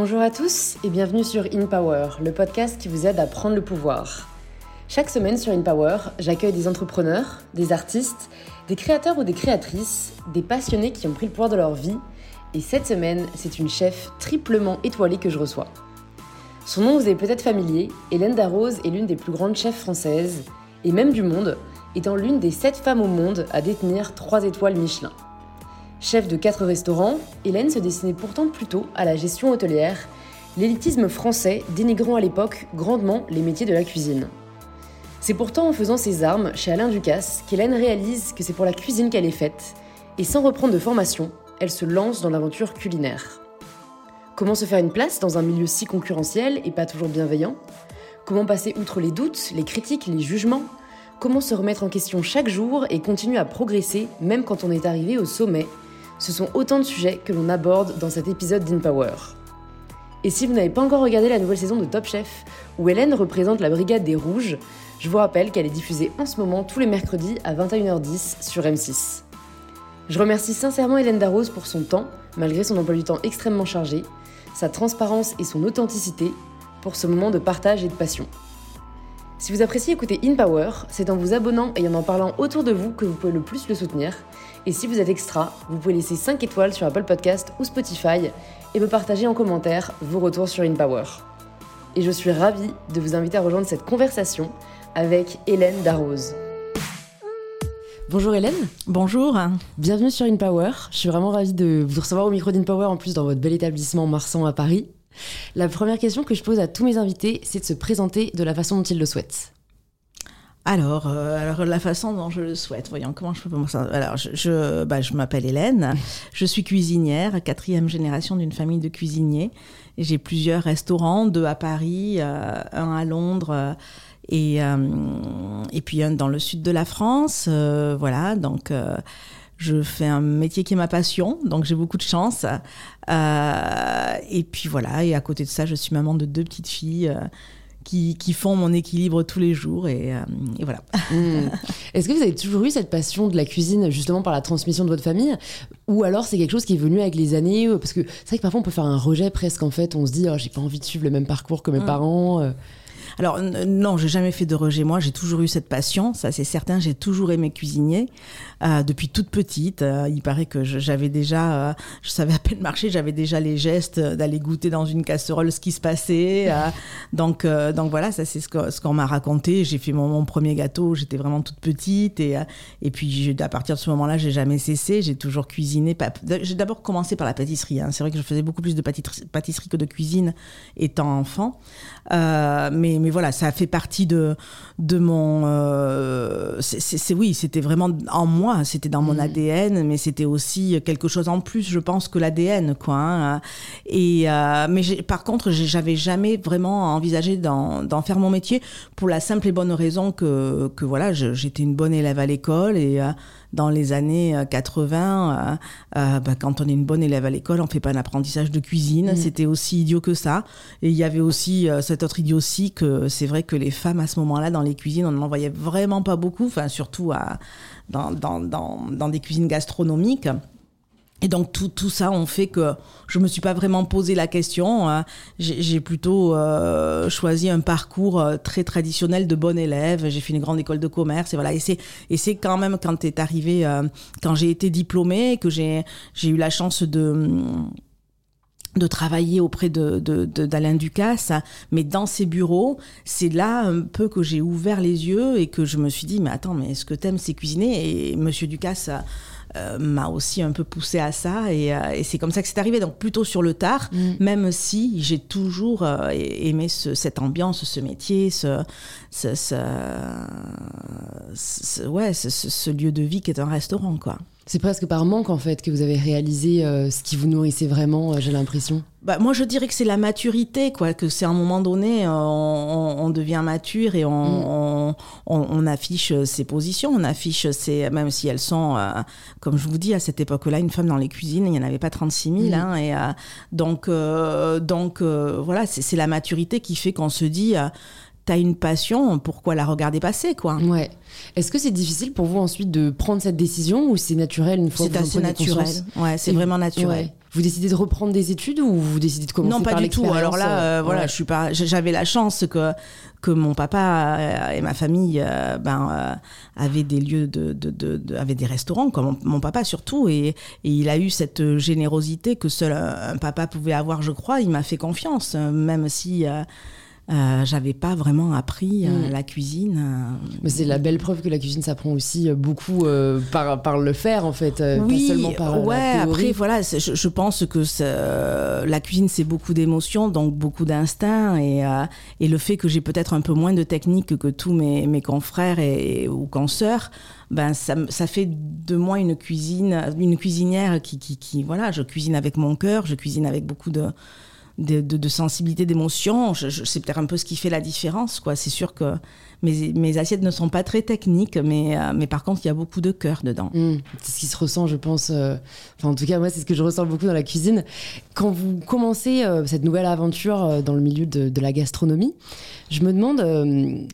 Bonjour à tous et bienvenue sur In Power, le podcast qui vous aide à prendre le pouvoir. Chaque semaine sur In Power, j'accueille des entrepreneurs, des artistes, des créateurs ou des créatrices, des passionnés qui ont pris le pouvoir de leur vie. Et cette semaine, c'est une chef triplement étoilée que je reçois. Son nom vous est peut-être familier, Hélène Darroze est l'une des plus grandes chefs françaises, et même du monde, étant l'une des sept femmes au monde à détenir trois étoiles Michelin. Chef de quatre restaurants, Hélène se destinait pourtant plutôt à la gestion hôtelière, l'élitisme français dénigrant à l'époque grandement les métiers de la cuisine. C'est pourtant en faisant ses armes chez Alain Ducasse qu'Hélène réalise que c'est pour la cuisine qu'elle est faite, et sans reprendre de formation, elle se lance dans l'aventure culinaire. Comment se faire une place dans un milieu si concurrentiel et pas toujours bienveillant? Comment passer outre les doutes, les critiques, les jugements? Comment se remettre en question chaque jour et continuer à progresser même quand on est arrivé au sommet? Ce sont autant de sujets que l'on aborde dans cet épisode d'InPower. Et si vous n'avez pas encore regardé la nouvelle saison de Top Chef, où Hélène représente la brigade des rouges, je vous rappelle qu'elle est diffusée en ce moment tous les mercredis à 21h10 sur M6. Je remercie sincèrement Hélène Darroze pour son temps, malgré son emploi du temps extrêmement chargé, sa transparence et son authenticité, pour ce moment de partage et de passion. Si vous appréciez écouter In Power, c'est en vous abonnant et en en parlant autour de vous que vous pouvez le plus le soutenir. Et si vous êtes extra, vous pouvez laisser 5 étoiles sur Apple Podcast ou Spotify et me partager en commentaire vos retours sur In Power. Et je suis ravie de vous inviter à rejoindre cette conversation avec Hélène Darroze. Bonjour Hélène. Bonjour. Bienvenue sur In Power. Je suis vraiment ravie de vous recevoir au micro d'In Power en plus dans votre bel établissement Marsan à Paris. La première question que je pose à tous mes invités, c'est de se présenter de la façon dont ils le souhaitent. Alors, euh, alors, la façon dont je le souhaite, voyons comment je peux commencer. Alors, je, je, bah, je m'appelle Hélène, je suis cuisinière, quatrième génération d'une famille de cuisiniers. J'ai plusieurs restaurants, deux à Paris, euh, un à Londres. Euh, et, et puis un dans le sud de la France, voilà. Donc, je fais un métier qui est ma passion, donc j'ai beaucoup de chance. Et puis voilà, et à côté de ça, je suis maman de deux petites filles. Euh, qui, qui, font mon équilibre tous les jours et, euh, et voilà. Mmh. Est-ce que vous avez toujours eu cette passion de la cuisine justement par la transmission de votre famille? Ou alors c'est quelque chose qui est venu avec les années parce que c'est vrai que parfois on peut faire un rejet presque en fait on se dit oh, j'ai pas envie de suivre le même parcours que mes mmh. parents alors non, j'ai jamais fait de rejet. Moi, j'ai toujours eu cette passion, ça c'est certain. J'ai toujours aimé cuisiner euh, depuis toute petite. Euh, il paraît que j'avais déjà, euh, je savais à peine marcher, j'avais déjà les gestes d'aller goûter dans une casserole ce qui se passait. donc donc voilà, ça c'est ce qu'on m'a raconté. J'ai fait mon, premier gâteau, j'étais vraiment toute petite et et puis à partir de ce moment-là, j'ai jamais cessé. J'ai toujours cuisiné. J'ai d'abord commencé par la pâtisserie. Hein. C'est vrai que je faisais beaucoup plus de pâtisserie que de cuisine étant enfant. mais, mais voilà, ça a fait partie de, de mon. Euh, c'est oui, c'était vraiment en moi, c'était dans mon mm. ADN, mais c'était aussi quelque chose en plus, je pense, que l'ADN, quoi. Hein. Et euh, mais par contre, j'avais jamais vraiment envisagé d'en faire mon métier pour la simple et bonne raison que, que voilà, j'étais une bonne élève à l'école et euh, dans les années 80, euh, euh, bah, quand on est une bonne élève à l'école, on fait pas un apprentissage de cuisine. Mm. C'était aussi idiot que ça. Et il y avait aussi euh, cette autre idiotie que c'est vrai que les femmes à ce moment-là dans les cuisines, on n'en voyait vraiment pas beaucoup, enfin surtout à, dans, dans, dans, dans des cuisines gastronomiques. Et donc tout, tout ça on fait que je me suis pas vraiment posé la question. Hein. J'ai plutôt euh, choisi un parcours euh, très traditionnel de bon élève. J'ai fait une grande école de commerce et voilà. Et c'est et c'est quand même quand est arrivé, euh, quand j'ai été diplômée, que j'ai j'ai eu la chance de de travailler auprès de, d'Alain Ducasse, mais dans ses bureaux, c'est là un peu que j'ai ouvert les yeux et que je me suis dit, mais attends, mais est-ce que t'aimes, c'est cuisiner Et Monsieur Ducasse euh, m'a aussi un peu poussé à ça et, euh, et c'est comme ça que c'est arrivé. Donc plutôt sur le tard, mm. même si j'ai toujours euh, aimé ce, cette ambiance, ce métier, ce, ce, ce, ouais, ce, lieu de vie qui est un restaurant, quoi. C'est presque par manque en fait que vous avez réalisé ce qui vous nourrissait vraiment, j'ai l'impression. Bah, moi, je dirais que c'est la maturité, quoi. Que c'est à un moment donné, euh, on, devient mature et on, mm. on, affiche ses positions, on affiche ses, même si elles sont, euh, comme je vous dis, à cette époque-là, une femme dans les cuisines, il n'y en avait pas 36 000. Mm. Hein, et euh, donc, donc voilà, c'est la maturité qui fait qu'on se dit t'as une passion, pourquoi la regarder passer, quoi? Ouais. Est-ce que c'est difficile pour vous ensuite de prendre cette décision ou c'est naturel une fois que vous C'est assez naturel. Ouais, c'est vraiment naturel. vous décidez de reprendre des études ou vous décidez de commencer non pas par du tout alors là voilà je suis pas j'avais la chance que que mon papa et ma famille ben avaient des lieux de, de, de, avaient des restaurants comme mon, papa surtout et, et, il a eu cette générosité que seul un papa pouvait avoir je crois il m'a fait confiance même si euh, j'avais pas vraiment appris euh, mm. la cuisine. Euh. Mais c'est la belle preuve que la cuisine s'apprend aussi beaucoup par, par le faire en fait, oui, pas seulement par ouais, la théorie. après voilà, je, je, pense que la cuisine c'est beaucoup d'émotions, donc beaucoup d'instinct et, et le fait que j'ai peut-être un peu moins de technique que tous mes, mes confrères et, ou consoeurs, ben ça, ça, fait de moi une cuisine, une cuisinière qui, qui, qui voilà, je cuisine avec mon cœur, je cuisine avec beaucoup de de, de, sensibilité, d'émotion. c'est peut-être un peu ce qui fait la différence. quoi. C'est sûr que mes, assiettes ne sont pas très techniques, mais, euh, mais par contre, il y a beaucoup de cœur dedans. Mmh. c'est ce qui se ressent, je pense. Euh, enfin, en tout cas, moi, c'est ce que je ressens beaucoup dans la cuisine. Quand vous commencez euh, cette nouvelle aventure dans le milieu de, de, la gastronomie, je me demande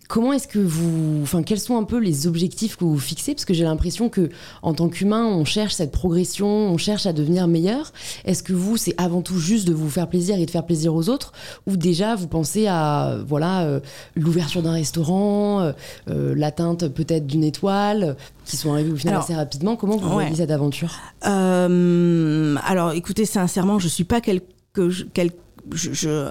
comment est-ce que vous. Enfin, quels sont un peu les objectifs que vous fixez? Parce que j'ai l'impression que en tant qu'humain, on cherche cette progression, on cherche à devenir meilleur. Est-ce que vous, c'est avant tout juste de vous faire plaisir et de faire plaisir aux autres? Ou déjà, vous pensez à voilà l'ouverture d'un restaurant euh, euh, l'atteinte peut-être d'une étoile, qui sont arrivés au final assez rapidement. Comment vous voyez cette aventure euh, Alors, écoutez, sincèrement, je suis pas quelque, quel, je, je,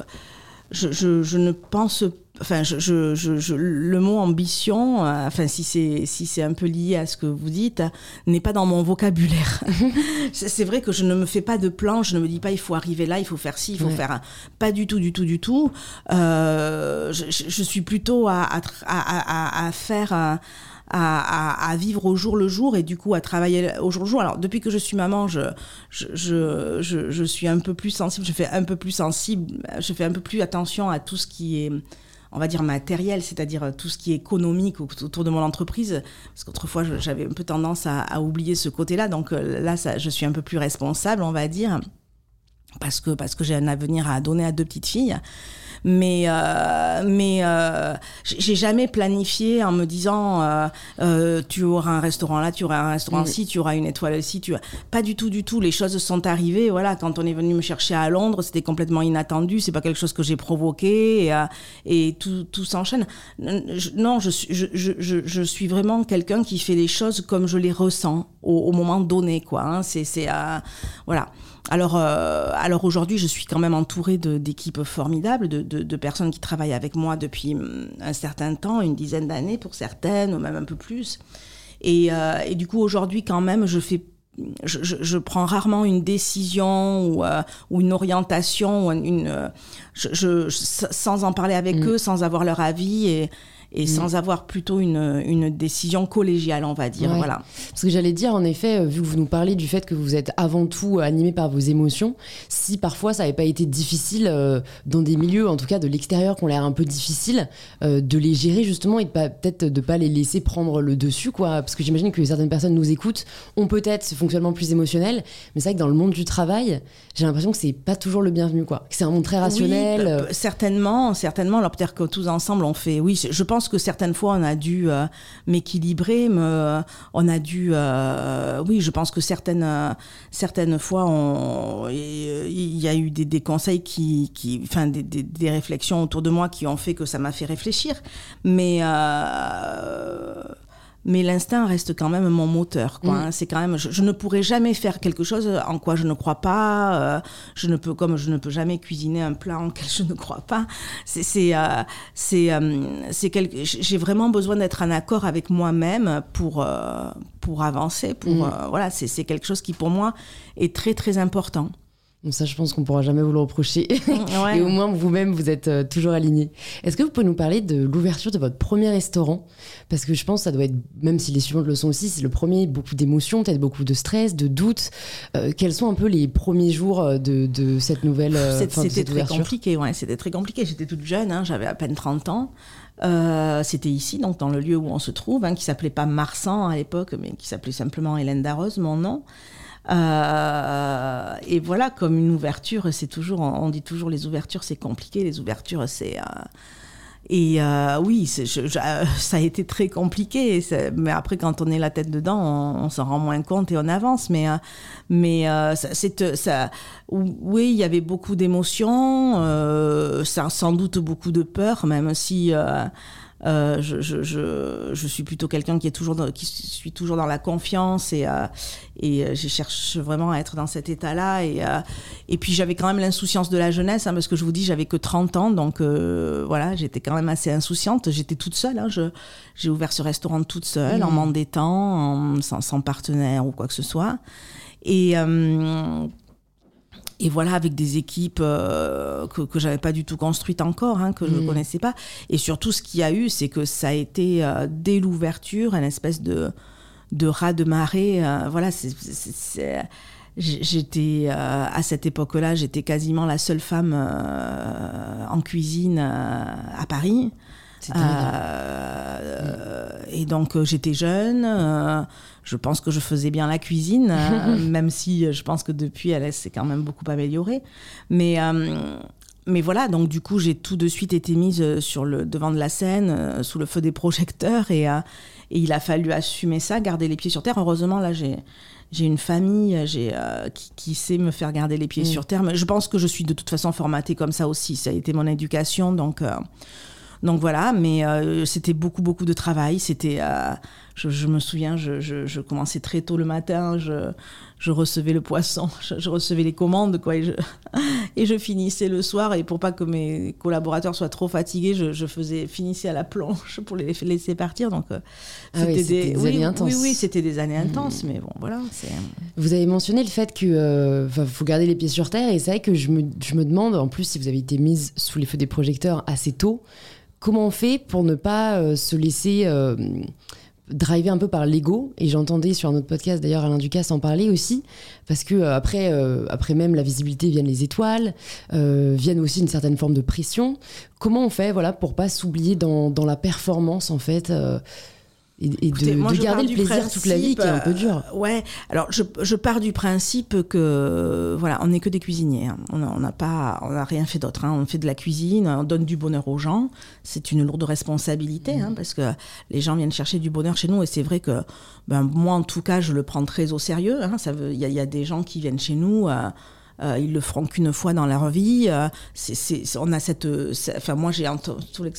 je, je, ne pense pas enfin, je, je, je, le mot ambition, euh, enfin, si c'est si c'est un peu lié à ce que vous dites, n'est pas dans mon vocabulaire. c'est vrai que je ne me fais pas de plan, je ne me dis pas il faut arriver là, il faut faire ci, il faut faire un... pas du tout, du tout, du tout. Euh, je, suis plutôt à, à, à, à faire. à, à, vivre au jour le jour et du coup à travailler au jour le jour. Alors depuis que je suis maman, je, je, je, je, suis un peu plus sensible, je fais un peu plus sensible, je fais un peu plus attention à tout ce qui est on va dire matériel, c'est-à-dire tout ce qui est économique autour de mon entreprise, parce qu'autrefois j'avais un peu tendance à, oublier ce côté-là, donc euh, là ça, je suis un peu plus responsable, on va dire, parce que parce que j'ai un avenir à donner à deux petites filles mais euh, mais euh, j'ai jamais planifié en me disant euh, euh, tu auras un restaurant là, tu auras un restaurant ci, tu auras une étoile ici, tu as... pas du tout du tout. Les choses sont arrivées. Voilà, quand on est venu me chercher à Londres, c'était complètement inattendu. C'est pas quelque chose que j'ai provoqué et, et tout, tout s'enchaîne. Non, je suis je, je, je, suis vraiment quelqu'un qui fait les choses comme je les ressens au, au moment donné quoi. Hein. C'est c'est voilà. Alors, euh, alors aujourd'hui, je suis quand même entourée d'équipes formidables, de, de, de, personnes qui travaillent avec moi depuis hum, un certain temps, une dizaine d'années pour certaines, ou même un peu plus. Et, euh, et du coup, aujourd'hui, quand même, je fais je, je, je, prends rarement une décision ou, euh, ou une orientation ou une, je, je, sans en parler avec mm. eux, sans avoir leur avis et, et mm. sans avoir plutôt une, une, décision collégiale, on va dire. Voilà. Parce que j'allais dire, en effet, euh, vu que vous nous parlez du fait que vous êtes avant tout animé par vos émotions, si parfois ça n'avait pas été difficile euh, dans des milieux, en tout cas de l'extérieur, qui ont l'air un peu difficiles, euh, de les gérer justement et peut-être de pas les laisser prendre le dessus, quoi. Parce que j'imagine que certaines personnes nous écoutent, ont peut-être ce fonctionnement plus émotionnel, mais c'est vrai que dans le monde du travail, j'ai l'impression que c'est pas toujours le bienvenu, quoi. Que c'est un monde très rationnel. certainement, certainement. Alors peut-être que tous ensemble on fait, oui, je pense que certaines fois on a dû euh, m'équilibrer, on a dû, euh, oui, je pense que certaines, certaines fois il y a eu des, conseils qui, enfin des, réflexions autour de moi qui ont fait que ça m'a fait réfléchir, mais euh, mais l'instinct reste quand même mon moteur. Quoi, mm. hein. C'est quand même, je, ne pourrais jamais faire quelque chose en quoi je ne crois pas. Euh, je ne peux, comme je ne peux jamais cuisiner un plat en quel je ne crois pas. C'est, c'est, euh, c'est, euh, c'est quelque, j'ai vraiment besoin d'être en accord avec moi-même pour pour avancer. Pour mm. voilà, c'est, c'est quelque chose qui pour moi est très très important. Donc ça, je pense qu'on pourra jamais vous le reprocher. Et au moins, vous-même, vous êtes euh, toujours aligné. Est-ce que vous pouvez nous parler de l'ouverture de votre premier restaurant? Parce que je pense que ça doit être, même si les suivantes le sont aussi, c'est le premier, beaucoup d'émotions, peut-être beaucoup de stress, de doutes. Euh, quels sont un peu les premiers jours euh, de, de cette nouvelle C'était très compliqué, ouais, c'était très compliqué. J'étais toute jeune, hein, j'avais à peine 30 ans. Euh, c'était ici, donc dans le lieu où on se trouve, hein, qui s'appelait pas Marsan à l'époque, mais qui s'appelait simplement Hélène Darroze, mon nom. Euh, et voilà, comme une ouverture, c'est toujours, on dit toujours les ouvertures c'est compliqué, les ouvertures c'est, euh, Et euh, oui, je, ça a été très compliqué. Mais après, quand on est la tête dedans, on, s'en rend moins compte et on avance. Mais, mais c'est ça. Oui, il y avait beaucoup d'émotions, sans doute beaucoup de peur, même si. Euh, je, je, je, je, suis plutôt quelqu'un qui est toujours dans, qui suis toujours dans la confiance et euh, et euh, je cherche vraiment à être dans cet état-là et et puis j'avais quand même l'insouciance de la jeunesse hein, parce que je vous dis j'avais que 30 ans donc voilà j'étais quand même assez insouciante j'étais toute seule hein, je j'ai ouvert ce restaurant toute seule en mmh. m'endettant sans, sans partenaire ou quoi que ce soit et et voilà, avec des équipes euh, que, que j'avais pas du tout construites encore, hein, que je ne mm. connaissais pas. Et surtout, ce qu'il y a eu, c'est que ça a été, euh, dès l'ouverture, une espèce de, de ras de marée. Euh, voilà, J'étais à cette époque-là, j'étais quasiment la seule femme en cuisine à Paris. Euh, et donc j'étais jeune. Je pense que je faisais bien la cuisine, euh, même si euh, je pense que depuis, elle s'est quand même beaucoup améliorée. Mais, euh, mais voilà, donc du coup, j'ai tout de suite été mise sur le devant de la scène, sous le feu des projecteurs, et, et, il a fallu assumer ça, garder les pieds sur terre. Heureusement, là, j'ai j'ai une famille j'ai qui, qui, sait me faire garder les pieds mm. sur terre. Mais je pense que je suis de toute façon formatée comme ça aussi. Ça a été mon éducation, donc donc voilà, mais euh, c'était beaucoup, beaucoup de travail. C'était, euh, je, me souviens, je, commençais très tôt le matin, je, recevais le poisson, je, recevais les commandes, quoi, et je, et je finissais le soir. Et pour pas que mes collaborateurs soient trop fatigués, je, faisais finissais à la planche pour les laisser partir. Donc euh, ah c'était des, années intenses. Oui, oui, c'était des années mmh. intenses, mais bon, voilà. Vous avez mentionné le fait que faut garder les pieds sur terre, et c'est vrai que je me, je me demande, en plus, si vous avez été mise sous les feux des projecteurs assez tôt comment on fait pour ne pas euh, se laisser euh, driver un peu par l'ego? Et j'entendais sur un autre podcast d'ailleurs Alain Ducasse en parler aussi parce que euh, après après même la visibilité viennent les étoiles viennent aussi une certaine forme de pression. Comment on fait voilà pour pas s'oublier dans, dans, la performance en fait et, de, garder le plaisir toute la vie qui est un peu dur. Euh, ouais, alors je, je, pars du principe que voilà, on n'est que des cuisiniers. Hein. On n'a pas, on n'a rien fait d'autre. Hein. On fait de la cuisine, on donne du bonheur aux gens. C'est une lourde responsabilité hein, mmh. parce que les gens viennent chercher du bonheur chez nous et c'est vrai que ben, moi en tout cas je le prends très au sérieux. Veut, il y, y, a des gens qui viennent chez nous. Euh, euh, ils le feront qu'une fois dans leur vie. Euh, c'est, on a cette, enfin moi j'ai tous les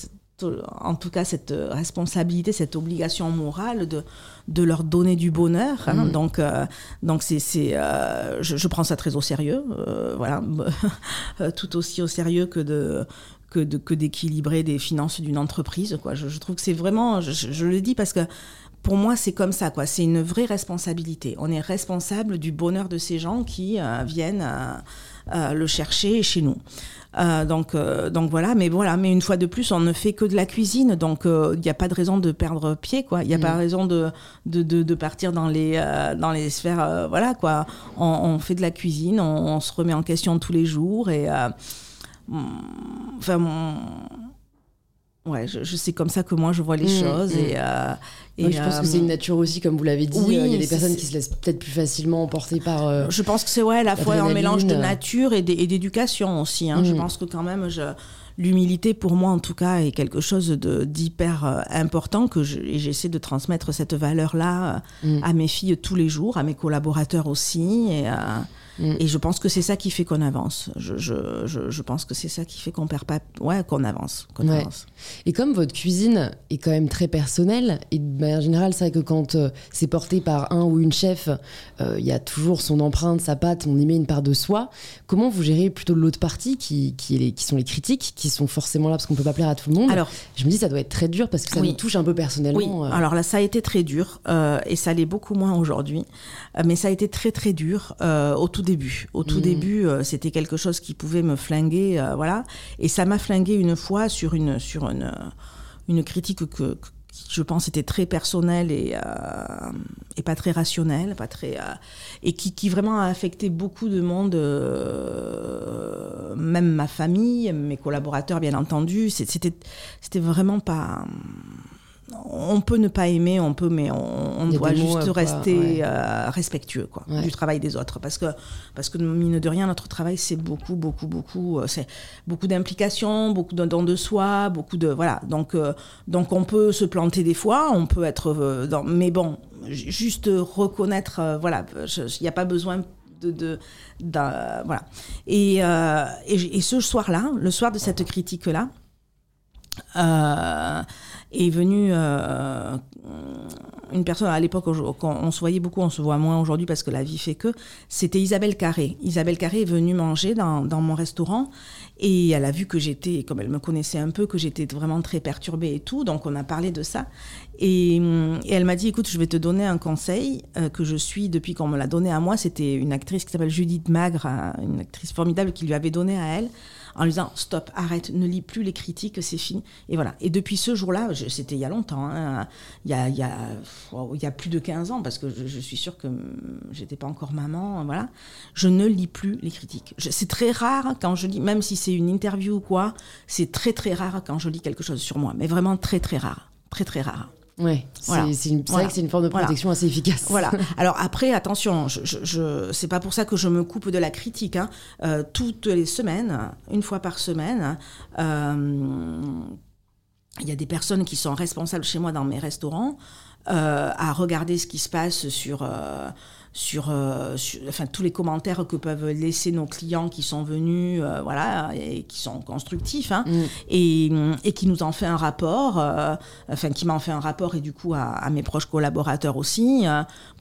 en tout cas cette responsabilité, cette obligation morale de, de leur donner du bonheur. Hein. Mm. Donc, euh, donc c'est, euh, je, prends ça très au sérieux, euh, voilà, tout aussi au sérieux que de que, de, d'équilibrer des finances d'une entreprise. Quoi. Je, trouve que c'est vraiment, je, je, le dis parce que pour moi, c'est comme ça, quoi. C'est une vraie responsabilité. On est responsable du bonheur de ces gens qui viennent le chercher chez nous. Euh, donc, euh, donc voilà, mais voilà, mais une fois de plus, on ne fait que de la cuisine, donc il euh, n'y a pas de raison de perdre pied, quoi. Il n'y a pas mm. raison de, de, de, partir dans les, dans les sphères, voilà, quoi. On, fait de la cuisine, on, se remet en question tous les jours et, enfin, ouais, je, je, c'est comme ça que moi je vois les mm, choses. Mm. Et, euh, et je pense que c'est une nature aussi, comme vous l'avez dit. Oui, euh, il y a des personnes qui se laissent peut-être plus facilement emporter par. Euh, je pense que c'est ouais, à la fois un mélange de nature et d'éducation aussi. Hein. Je mm. pense que quand même, l'humilité pour moi en tout cas est quelque chose de d'hyper important que j'essaie de transmettre cette valeur là à mes filles tous les jours, à mes collaborateurs aussi. Et, Mm. Et je pense que c'est ça qui fait qu'on avance. Je, je, je, je, pense que c'est ça qui fait qu'on perd pas, ouais, qu'on avance, qu'on avance. Et comme votre cuisine est quand même très personnelle, et de manière générale, c'est vrai que quand euh, c'est porté par un ou une chef, euh, il y a toujours son empreinte, sa patte, on y met une part de soi. Comment vous gérez plutôt l'autre partie, qui, qui, est les, qui sont les critiques, qui sont forcément là parce qu'on peut pas plaire à tout le monde? Alors, je me dis ça doit être très dur parce que ça me touche un peu personnellement. Oui. Euh. Alors là, ça a été très dur et ça l'est beaucoup moins aujourd'hui, mais ça a été très très dur au tout début. Au tout mm. début, euh, c'était quelque chose qui pouvait me flinguer, euh, voilà. Et ça m'a flingué une fois sur une sur une une critique que, qui, je pense était très personnelle et euh, et pas très rationnelle, pas très et qui, qui vraiment a affecté beaucoup de monde, même ma famille, mes collaborateurs bien entendu. C'était c'était vraiment pas on peut ne pas aimer, on peut, mais on, doit juste rester euh, respectueux quoi, du travail des autres. Parce que, parce que, mine de rien, notre travail, c'est beaucoup, beaucoup, beaucoup, euh, c'est beaucoup d'implications, beaucoup de dons de soi, beaucoup de. Voilà. Donc, euh, donc, on peut se planter des fois, on peut être. dans, mais bon, juste reconnaître, voilà, il n'y a pas besoin de, de, voilà. Et, et, et, ce soir-là, le soir de cette critique-là, euh, est venue euh, une personne à l'époque, quand on se voyait beaucoup, on se voit moins aujourd'hui parce que la vie fait que, c'était Isabelle Carré. Isabelle Carré est venue manger dans, dans mon restaurant et elle a vu que j'étais, comme elle me connaissait un peu, que j'étais vraiment très perturbée et tout, donc on a parlé de ça. Et, elle m'a dit, écoute, je vais te donner un conseil euh, que je suis depuis qu'on me l'a donné à moi. C'était une actrice qui s'appelle Judith Magre, une actrice formidable qui lui avait donné à elle en lui disant stop, arrête, ne lis plus les critiques, c'est fini. Et voilà. Et depuis ce jour-là, c'était il y a longtemps, hein, il, y a, il, y a, a plus de 15 ans, parce que je, suis sûre que j'étais pas encore maman, voilà. Je ne lis plus les critiques. C'est très rare quand je lis, même si c'est une interview ou quoi, c'est très très rare quand je lis quelque chose sur moi, mais vraiment très très rare, très très rare. Ouais, c'est vrai que c'est une forme de protection assez efficace. Voilà. Alors après, attention, je, je, c'est pas pour ça que je me coupe de la critique. Hein. Euh, toutes les semaines, une fois par semaine, euh, il y a des personnes qui sont responsables chez moi dans mes restaurants euh, à regarder ce qui se passe sur sur, euh, enfin, tous les commentaires que peuvent laisser nos clients qui sont venus, euh, voilà, et qui sont constructifs, hein, mm. et, et, qui nous en fait un rapport, euh, enfin, qui m'en fait un rapport et du coup à, mes proches collaborateurs aussi,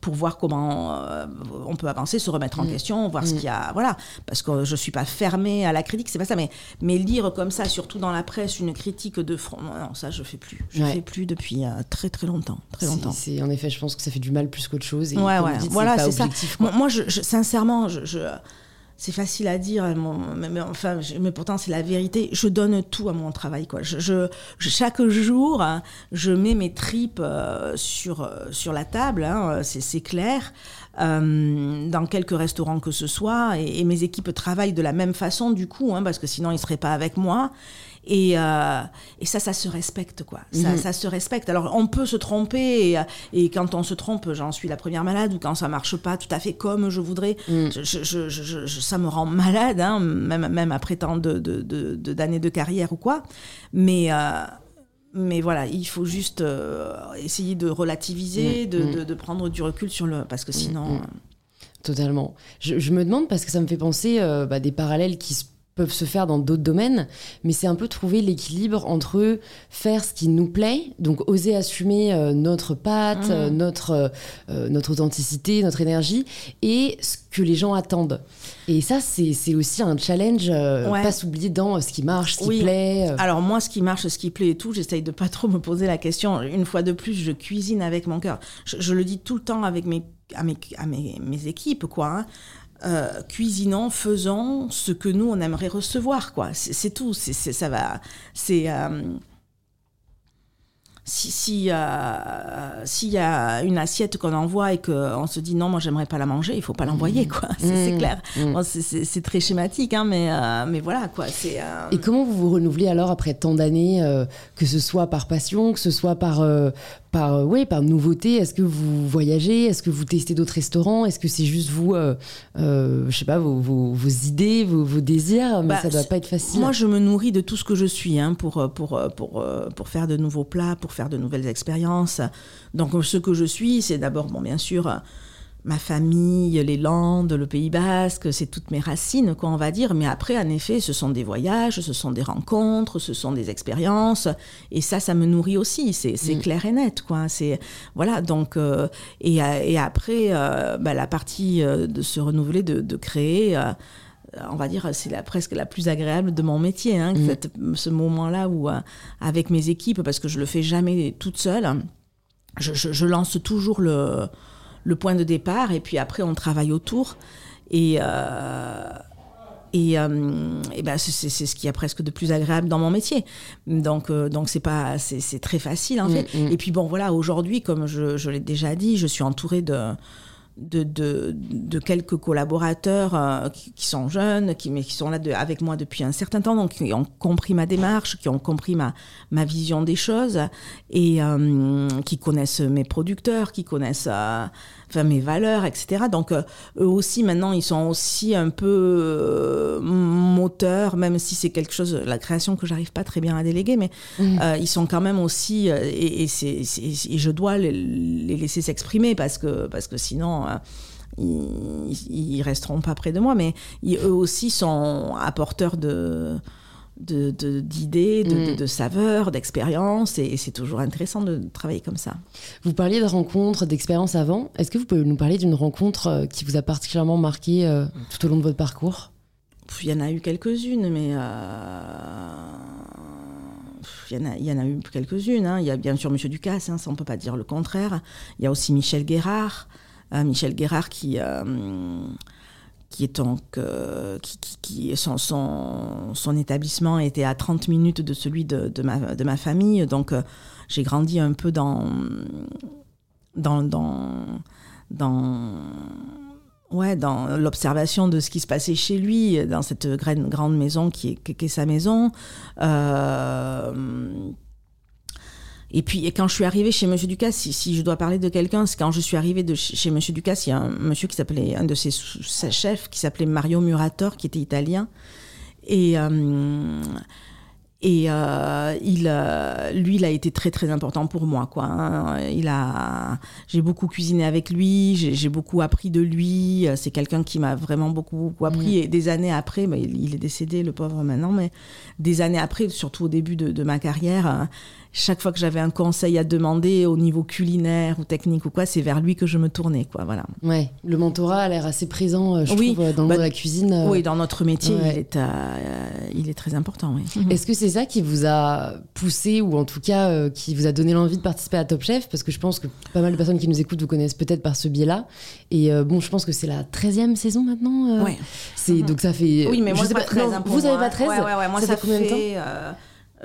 pour voir comment on peut avancer, se remettre en mm. question, voir ce mm. qu'il y a, voilà, parce que je suis pas fermée à la critique, c'est pas ça, mais, mais lire comme ça, surtout dans la presse, une critique de front, non, ça je fais plus, je fais plus depuis très très longtemps, très longtemps. C'est en effet, je pense que ça fait du mal plus qu'autre chose. Et ouais, ouais, voilà, Moi, je, sincèrement, je, c'est facile à dire, mais, enfin, mais pourtant c'est la vérité. Je donne tout à mon travail, quoi. Je, chaque jour, je mets mes tripes euh, sur euh, sur la table, hein, c'est clair. Euh, dans quelques restaurants que ce soit, et, mes équipes travaillent de la même façon du coup, hein, parce que sinon ils seraient pas avec moi. Et, euh, et ça, ça se respecte, quoi. Ça, mhm. ça, se respecte. Alors, on peut se tromper, et, et quand on se trompe, j'en suis la première malade, ou quand ça marche pas tout à fait comme je voudrais, je, je, je, ça me rend malade, hein, même, même après tant d'années de, de, de, de, carrière ou quoi. Mais. Euh, mais voilà, il faut juste euh, essayer de relativiser, mhm. de, de, prendre du recul sur le. Parce que sinon. Totalement. Je, je, me demande parce que ça me fait penser bah, des parallèles qui se peuvent se faire dans d'autres domaines, mais c'est un peu trouver l'équilibre entre faire ce qui nous plaît, donc oser assumer euh, notre patte, mmh. euh, notre, euh, notre authenticité, notre énergie, et ce que les gens attendent. Et ça, c'est aussi un challenge, pas s'oublier dans ce qui marche, ce qui plaît. Alors moi, ce qui marche, ce qui plaît et tout, j'essaye de pas trop me poser la question. Une fois de plus, je cuisine avec mon cœur. Je, le dis tout le temps avec mes, à mes, à mes, mes équipes, quoi. Hein. Euh, cuisinons, faisons ce que nous on aimerait recevoir, quoi. C'est tout. C'est ça va. C'est euh, si si euh, s'il y a une assiette qu'on envoie et qu'on se dit non moi j'aimerais pas la manger il faut pas l'envoyer quoi c'est mmh. clair mmh. c'est très schématique hein, mais euh, mais voilà quoi c'est euh, et comment vous vous renouvelez alors après tant d'années que ce soit par passion que ce soit par par oui par nouveauté est-ce que vous voyagez est-ce que vous testez d'autres restaurants est-ce que c'est juste vous je sais pas vos, vos, idées vos, vos, désirs mais bah, ça doit pas être facile moi je me nourris de tout ce que je suis hein, pour pour pour pour faire de nouveaux plats pour faire de nouvelles expériences. Donc ce que je suis, c'est d'abord, bon, bien sûr, ma famille, les Landes, le Pays Basque, c'est toutes mes racines, quoi, on va dire. Mais après, en effet, ce sont des voyages, ce sont des rencontres, ce sont des expériences. Et ça, ça me nourrit aussi. C'est mm. clair et net, quoi. C'est voilà. Donc euh, et, et, après, euh, bah, la partie euh, de se renouveler, de, de créer on va dire, c'est la, presque la plus agréable de mon métier, hein, mm. ce moment-là où, euh, avec mes équipes, parce que je le fais jamais toute seule, je, lance toujours le, le, point de départ et puis après on travaille autour. Et, euh, et, euh, ben c'est ce qui est presque de plus agréable dans mon métier. Donc, donc c'est pas, c'est très facile en mm, fait. Mm. Et puis bon, voilà, aujourd'hui, comme je, je l'ai déjà dit, je suis entourée de de, de, quelques collaborateurs euh, qui, qui, sont jeunes, qui, mais qui sont là de, avec moi depuis un certain temps, donc qui ont compris ma démarche, qui ont compris ma, ma vision des choses et euh, qui connaissent mes producteurs, qui connaissent euh, enfin, mes valeurs, etc. Donc eux aussi maintenant ils sont aussi un peu moteurs, même si c'est quelque chose, la création que j'arrive pas très bien à déléguer, mais mmh. ils sont quand même aussi et, et, c'est, et je dois les, laisser s'exprimer parce que parce que sinon euh, ils, resteront pas près de moi, mais eux aussi sont apporteurs de d'idées, de, de, mm. saveurs, d'expériences, et, c'est toujours intéressant de travailler comme ça. Vous parliez de rencontres, d'expériences avant. Est-ce que vous pouvez nous parler d'une rencontre euh, qui vous a particulièrement marqué euh, tout au long de votre parcours? Il y en a eu quelques-unes, mais il, y en a, il y en a eu quelques-unes. Hein. Il y a bien sûr Monsieur Ducasse, hein, ça on peut pas dire le contraire. Il y a aussi Michel Guérard. Michel Guérard qui euh, qui est donc qui, son, son, établissement était à 30 minutes de celui de, de, ma, de ma, famille. Donc euh, j'ai grandi un peu dans dans dans, dans ouais dans l'observation de ce qui se passait chez lui dans cette grande, grande maison qui est, qui est sa maison. Euh, et puis, quand je suis arrivée chez Monsieur Ducasse, si, si je dois parler de quelqu'un, c'est quand je suis arrivée de chez Monsieur Ducasse, il y a un monsieur qui s'appelait, un de ses, ses chefs, qui s'appelait Mario Murator, qui était italien. Et, euh, et euh, il, euh, lui, il a été très très important pour moi, quoi. Hein. Il a, j'ai beaucoup cuisiné avec lui, j'ai beaucoup appris de lui. C'est quelqu'un qui m'a vraiment beaucoup, beaucoup appris. Mmh. Et des années après, bah, il, il, est décédé, le pauvre maintenant, mais des années après, surtout au début de, de ma carrière chaque fois que j'avais un conseil à demander au niveau culinaire ou technique ou quoi, c'est vers lui que je me tournais, quoi. Voilà. Ouais, le mentorat a l'air assez présent, euh, je trouve, euh, dans bah, la cuisine. Euh. Oui, dans notre métier, il, est, il est très important. Oui. Mhm. Est-ce que c'est ça qui vous a poussé ou en tout cas qui vous a donné l'envie de participer à Top Chef? Parce que je pense que pas mal de personnes qui nous écoutent vous connaissent peut-être par ce biais-là. Et bon, je pense que c'est la 13e saison maintenant. Oui. C'est donc ça fait. Oui, mais moi c'est pas, 13. Hein, vous n'avez pas 13 ouais, ouais, ouais, Moi ça, ça fait combien de temps?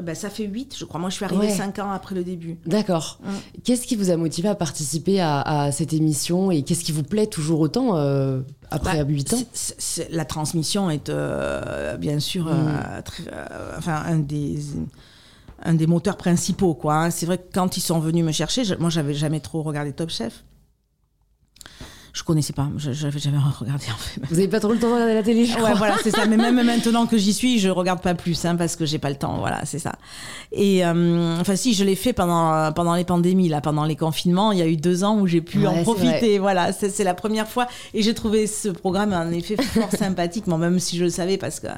Ben, ça fait 8, je crois. Moi, je suis arrivée 5 ans après le début. D'accord. Mm. Qu'est-ce qui vous a motivé à participer à, cette émission et qu'est-ce qui vous plaît toujours autant euh, après 8 bah, ans? La transmission est euh, bien sûr mm. euh, très, enfin, un des un des moteurs principaux quoi. Hein. C'est vrai que quand ils sont venus me chercher, je, moi j'avais jamais trop regardé Top Chef je connaissais pas. J'avais jamais regardé en fait. Vous avez pas trop le temps de regarder la télé je Ouais, voilà, c'est ça. Mais même maintenant que j'y suis, je regarde pas plus, hein, parce que j'ai pas le temps. Voilà, c'est ça. Et euh, enfin, si, je l'ai fait pendant pendant les pandémies, là, pendant les confinements. Il y a eu deux ans où j'ai pu en profiter. Voilà, c'est la première fois. Et j'ai trouvé ce programme en effet fort sympathique, même si je le savais, parce que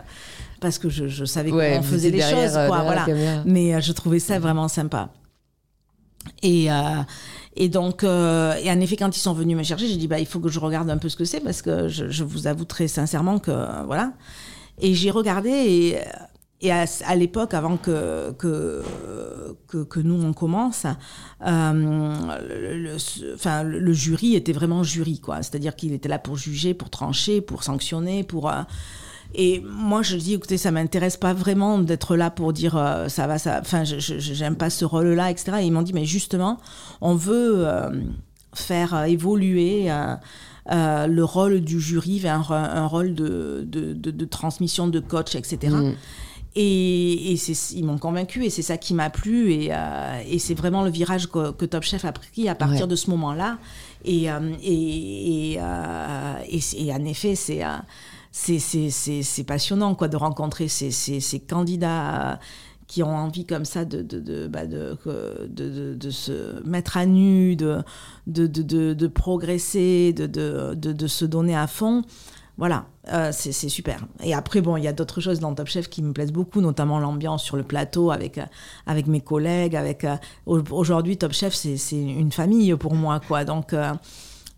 parce que je, je savais comment on faisait les choses, quoi. Euh, voilà. Mais euh, je trouvais ça vraiment sympa. Et, euh, et donc, euh, et en effet, quand ils sont venus me chercher, j'ai dit, bah, il faut que je regarde un peu ce que c'est parce que je, vous avoue très sincèrement que, voilà. Et j'ai regardé et, à, l'époque, avant que, que, que, nous on commence, euh, le, le, jury était vraiment jury, quoi. C'est-à-dire qu'il était là pour juger, pour trancher, pour sanctionner, pour. Euh, et moi, je dis, écoutez, ça m'intéresse pas vraiment d'être là pour dire euh, ça va, ça. Enfin, je j'aime pas ce rôle-là, etc. Et ils m'ont dit, mais justement, on veut euh, faire euh, évoluer. le rôle du jury vers un, rôle de, de, de, transmission de coach, etc. Mm. Et, et ils m'ont convaincu et c'est ça qui m'a plu et, et c'est vraiment le virage que, que, Top Chef a pris à partir de ce moment-là. Et, en effet, c'est c'est passionnant quoi, de rencontrer ces, ces, candidats qui ont envie comme ça de, de, de, bah de, se mettre à nu, de, progresser, de, se donner à fond. Voilà, euh, c'est super. Et après, bon, il y a d'autres choses dans Top Chef qui me plaisent beaucoup, notamment l'ambiance sur le plateau avec, avec mes collègues. avec euh, Aujourd'hui, Top Chef, c'est une famille pour moi, quoi. Donc, euh,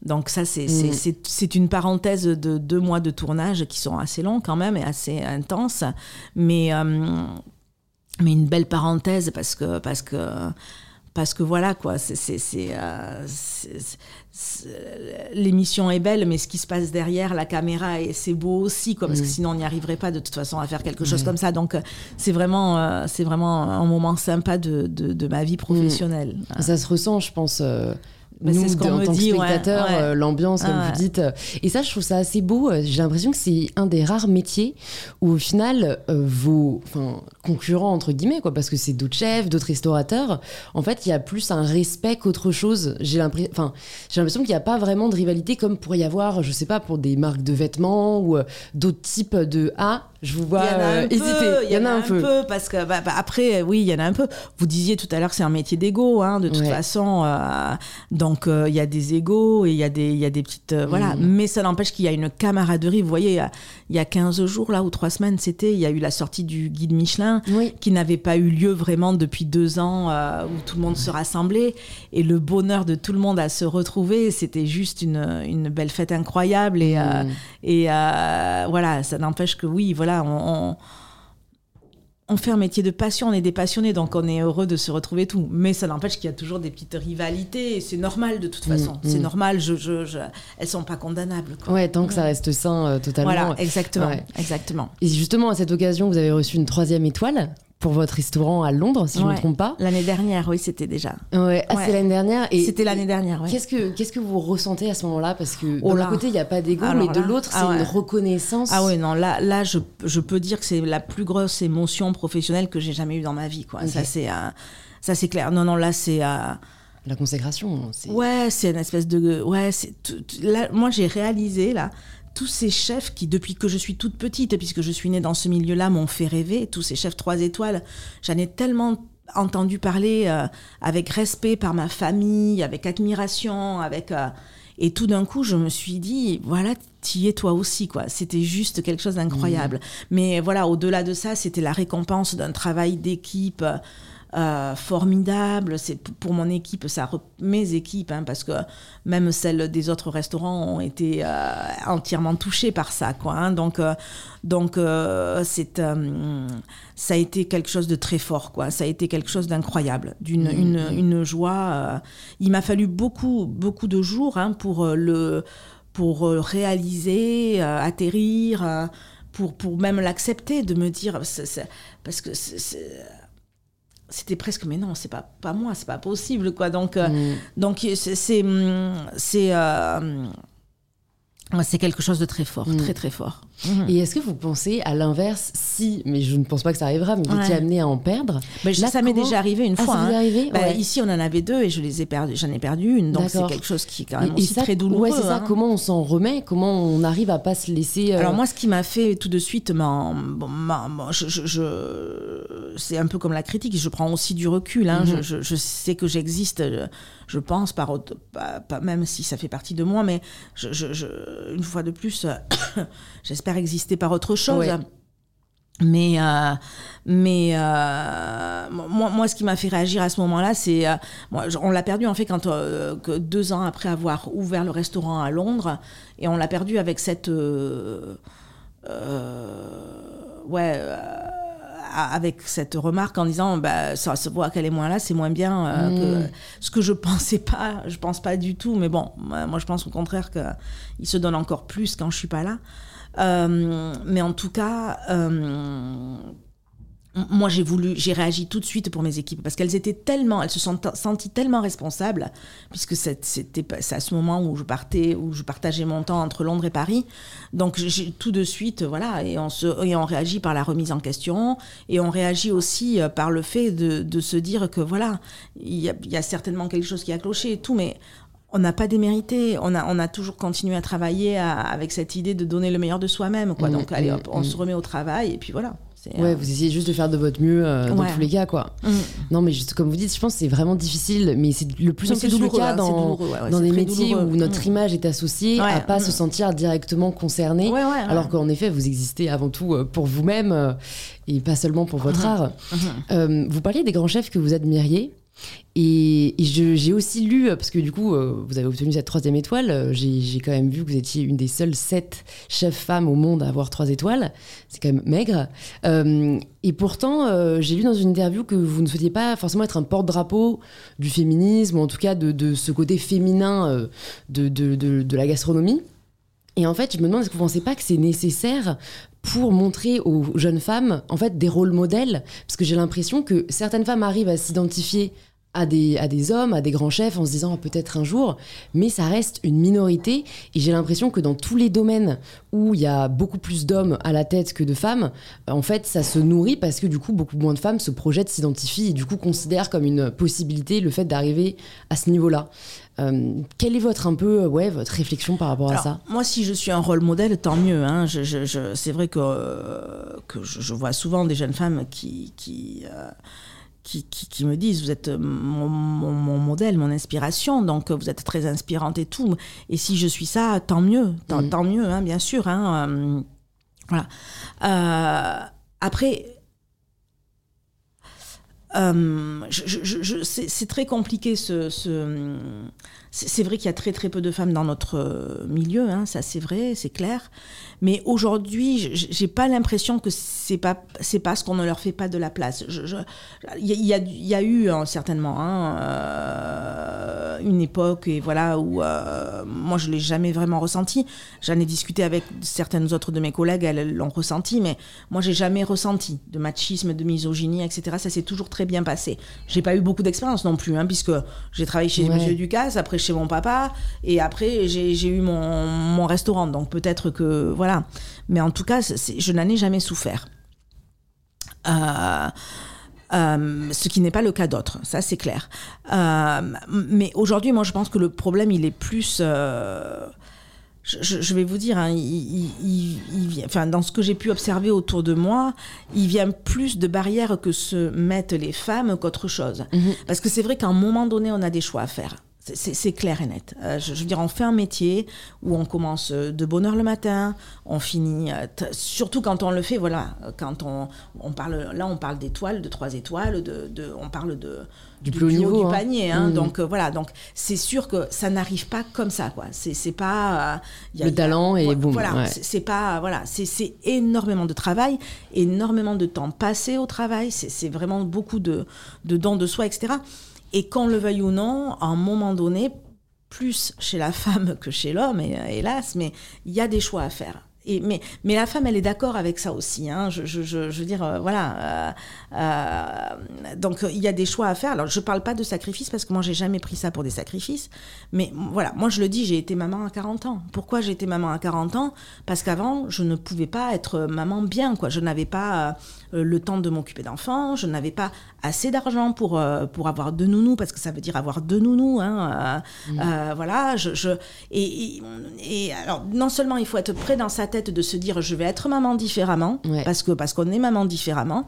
donc ça, mm. c'est une parenthèse de deux mois de tournage qui sont assez longs quand même et assez intenses, mais, euh, mais une belle parenthèse parce que, parce que, parce que voilà, quoi, c'est... Euh, l'émission est belle, mais ce qui se passe derrière la caméra, c'est beau aussi, quoi, parce que mm. sinon on n'y arriverait pas de toute façon à faire quelque chose comme ça. Donc c'est vraiment, euh, c'est vraiment un moment sympa de, de, ma vie professionnelle. Ça se ressent, je pense Bah, nous, en me tant que dit, ouais, spectateurs, ouais. euh, l'ambiance, comme Ah, vous ouais. dites. euh, Et ça, je trouve ça assez beau. Euh, J'ai l'impression que c'est un des rares métiers où, au final, euh, vos concurrents, entre guillemets, quoi, parce que c'est d'autres chefs, d'autres restaurateurs, en fait, il y a plus un respect qu'autre chose. J'ai l'impression qu'il n'y a pas vraiment de rivalité comme pourrait y avoir, je sais pas, pour des marques de vêtements ou euh, d'autres types de Ah, je vous vois Il y en a un peu, hésiter. il y en a un peu, parce que bah, bah, après, oui, il y en a un peu. Vous disiez tout à l'heure que c'est un métier d'ego, hein, de toute façon. euh, donc euh, il y a des égos et il y a des, y a des petites, euh, voilà. Mm. Mais ça n'empêche qu'il y a une camaraderie. Vous voyez, il y a, il y a 15 jours là ou 3 semaines, c'était, il y a eu la sortie du guide Michelin Oui. qui n'avait pas eu lieu vraiment depuis deux ans, euh, où tout le monde se rassemblait. Et le bonheur de tout le monde à se retrouver, c'était juste une, une belle fête incroyable. Et, Mm. et voilà, ça n'empêche que oui, voilà, on, on, on fait un métier de passion, on est des passionnés, donc on est heureux de se retrouver tout. Mais ça n'empêche qu'il y a toujours des petites rivalités, et c'est normal de toute façon. Mm, C'est mm. normal, je, je, je- elles sont pas condamnables. quoi. Ouais, tant que ça reste sain euh, totalement. Voilà, exactement, Ouais. exactement. Et justement, à cette occasion, vous avez reçu une troisième étoile pour votre restaurant à Londres, si je ne me trompe pas. L'année dernière, oui, c'était déjà. Ouais, ah, c'est l'année dernière. C'était l'année dernière, oui. Qu'est-ce que qu'est-ce que vous ressentez à ce moment-là? Parce que Oh d'un côté, il n'y a pas d'ego, mais de l'autre, c'est ah ouais. une reconnaissance. Ah oui, non, là, là je, je peux dire que c'est la plus grosse émotion professionnelle que j'ai jamais eue dans ma vie. Quoi. Ça, c'est euh, ça, c'est clair. Non, non, là, c'est... euh, La consécration. c'est- Ouais, c'est une espèce de. Ouais, c'est. Là, moi, j'ai réalisé, là, tous ces chefs qui, depuis que je suis toute petite, puisque je suis née dans ce milieu-là, m'ont fait rêver. Tous ces chefs trois étoiles, j'en ai tellement entendu parler euh, avec respect par ma famille, avec admiration, avec. euh, et tout d'un coup, je me suis dit, voilà, t'y es toi aussi, quoi. C'était juste quelque chose d'incroyable. Mais voilà, au-delà de ça, c'était la récompense d'un travail d'équipe euh, formidable. C'est pour mon équipe, ça mes équipes, hein, parce que même celles des autres restaurants ont été euh, entièrement touchées par ça, quoi. hein. donc, euh, donc euh, c'est, euh, ça a été quelque chose de très fort, quoi. Ça a été quelque chose d'incroyable, d'une une, une joie. euh. Il m'a fallu beaucoup, beaucoup de jours hein, pour le pour réaliser, euh, atterrir, euh, pour, pour même l'accepter, de me dire, parce que c'est- c'est- c'était presque, mais non, c'est pas, pas moi, c'est pas possible, quoi. Donc, euh, Mm. donc c'est, c'est, c'est, euh, c'est quelque chose de très fort, Mm. très très fort. Et est-ce que vous pensez à l'inverse, si, mais je ne pense pas que ça arrivera, mais vous étiez Ouais. amené à en perdre Ben, Là, ça m'est comment- déjà arrivé une Ah, fois. ça vous est hein. arrivé Ouais. Ici, on en avait deux et je les ai perdus. J'en ai perdu une, donc c'est quelque chose qui est quand même Et- et aussi ça, très douloureux. Ouais, c'est ça. hein. Comment on s'en remet Comment on arrive à pas se laisser. euh, Alors moi, ce qui m'a fait tout de suite, m'en- bon, m'en- bon, je, je- je- c'est un peu comme la critique. Je prends aussi du recul. hein. Mhm. je, sais que j'existe. Je, pense par autre- pas, pas- même si ça fait partie de moi, mais une fois de plus, j'espère exister par autre chose. Ouais. Mais, euh, mais euh, moi, moi, ce qui m'a fait réagir à ce moment-là, c'est. euh, on l'a perdu en fait quand, euh, que deux ans après avoir ouvert le restaurant à Londres. Et on l'a perdu avec cette. ouais. Avec cette remarque en disant bah, ça se voit qu'elle est moins là, c'est moins bien euh, Mm. que ce que je pensais pas, je pense pas du tout, mais bon, moi moi, je pense au contraire qu'il se donne encore plus quand je suis pas là. Euh, mais en tout cas, euh, moi j'ai voulu, j'ai réagi tout de suite pour mes équipes parce qu'elles étaient tellement, elles se sont senties tellement responsables puisque c'était à ce moment où je partais, où je partageais mon temps entre Londres et Paris. Donc j'ai tout de suite, voilà, et on se, et on réagit par la remise en question et on réagit aussi euh, par le fait de, de se dire que voilà, il y a, il y a certainement quelque chose qui a cloché et tout, mais on n'a pas démérité, on a, on a toujours continué à travailler à- avec cette idée de donner le meilleur de soi-même. Quoi. Mm, Donc, allez, mm, hop, on mm. se remet au travail et puis voilà. Ouais, euh, vous essayez juste de faire de votre mieux euh, dans Ouais. tous les cas, quoi. mm. Non, mais juste comme vous dites, je pense que c'est vraiment difficile, mais c'est le plus Mais en plus le cas hein, dans, ouais, dans des métiers douloureux. où notre Mm. image est associée à Ouais, pas mm. se sentir directement concerné. Alors qu'en effet, vous existez avant tout euh, pour vous-même euh, et pas seulement pour votre art. Euh, vous parliez des grands chefs que vous admiriez. Et, j'ai aussi lu, parce que du coup, euh, vous avez obtenu cette troisième étoile, euh, j'ai quand même vu que vous étiez une des seules sept chefs femmes au monde à avoir trois étoiles. C'est quand même maigre. Euh, et pourtant, j'ai lu dans une interview que vous ne souhaitiez pas forcément être un porte-drapeau du féminisme, ou en tout cas de, ce côté féminin de- de la gastronomie. Et en fait, je me demande, est-ce que vous ne pensez pas que c'est nécessaire pour montrer aux jeunes femmes, en fait, des rôles modèles. Parce que j'ai l'impression que certaines femmes arrivent à s'identifier à des, à des hommes, à des grands chefs en se disant peut-être un jour, mais ça reste une minorité et j'ai l'impression que dans tous les domaines où il y a beaucoup plus d'hommes à la tête que de femmes, en fait ça se nourrit parce que du coup beaucoup moins de femmes se projettent, s'identifient et du coup considèrent comme une possibilité le fait d'arriver à ce niveau-là. Euh, quelle est votre un peu ouais votre réflexion par rapport à ça? Moi, si je suis un rôle modèle, tant mieux. Hein. Je, je, c'est vrai que, euh, que je, vois souvent des jeunes femmes qui, qui euh, qui, qui, me disent vous êtes mon, mon, modèle, mon inspiration, donc vous êtes très inspirante et tout. Et si je suis ça, tant mieux, tant, mm. mieux, hein, bien sûr. Hein, euh, voilà. Euh, après, euh, c'est très compliqué ce, ce c'est vrai qu'il y a très très peu de femmes dans notre milieu, hein, ça c'est vrai, c'est clair. Mais aujourd'hui, j'ai pas l'impression que c'est pas c'est parce qu'on ne leur fait pas de la place. Il y, a, y, a, eu hein, certainement hein, euh, une époque et voilà où euh, moi je l'ai jamais vraiment ressenti. J'en ai discuté avec certaines autres de mes collègues, elles l'ont ressenti, mais moi j'ai jamais ressenti de machisme, de misogynie, etc. Ça s'est toujours très bien passé. J'ai pas eu beaucoup d'expérience non plus, hein, puisque j'ai travaillé chez ouais. Monsieur Ducasse, après chez mon papa, et après j'ai eu mon, mon restaurant. Donc peut-être que voilà mais en tout cas, je n'en ai jamais souffert. Euh, euh, ce qui n'est pas le cas d'autres, ça c'est clair. Euh, mais aujourd'hui, moi je pense que le problème il est plus. Je, vais vous dire, hein, il, enfin, dans ce que j'ai pu observer autour de moi, il vient plus de barrières que se mettent les femmes qu'autre chose. Mhm. Parce que c'est vrai qu'à un moment donné, on a des choix à faire. C'est clair et net. Euh, je, veux dire, on fait un métier où on commence euh, de bonne heure le matin, on finit, euh, surtout quand on le fait, voilà, quand on, on parle, là on parle d'étoiles, de trois étoiles, de, de, on parle de, du, plus haut niveau du hein. panier. Hein, mmh. Donc voilà, donc c'est sûr que ça n'arrive pas comme ça, quoi. C'est pas y a, le talent et bon. Voilà, c'est pas voilà, c'est énormément de travail, énormément de temps passé au travail. C'est vraiment beaucoup de, de dons de soi, etc. Et qu'on le veuille ou non, à un moment donné, plus chez la femme que chez l'homme, hélas, mais il y a des choix à faire. Et, mais, la femme, elle est d'accord avec ça aussi. Hein. Je, veux dire, euh, voilà. Euh, euh, donc, il y a des choix à faire. Alors, je ne parle pas de sacrifice parce que moi, j'ai jamais pris ça pour des sacrifices. Mais voilà, moi, je le dis, j'ai été maman à 40 ans. Pourquoi j'ai été maman à 40 ans? Parce qu'avant, je ne pouvais pas être maman bien. Quoi. Je n'avais pas le temps de m'occuper d'enfants. Je n'avais pas assez d'argent pour, pour avoir deux nounous, parce que ça veut dire avoir deux nounous. Hein. Mmh. voilà. Je, je et, et, et, alors, non seulement il faut être prêt dans sa tête de se dire je vais être maman différemment, parce que parce qu'on est maman différemment.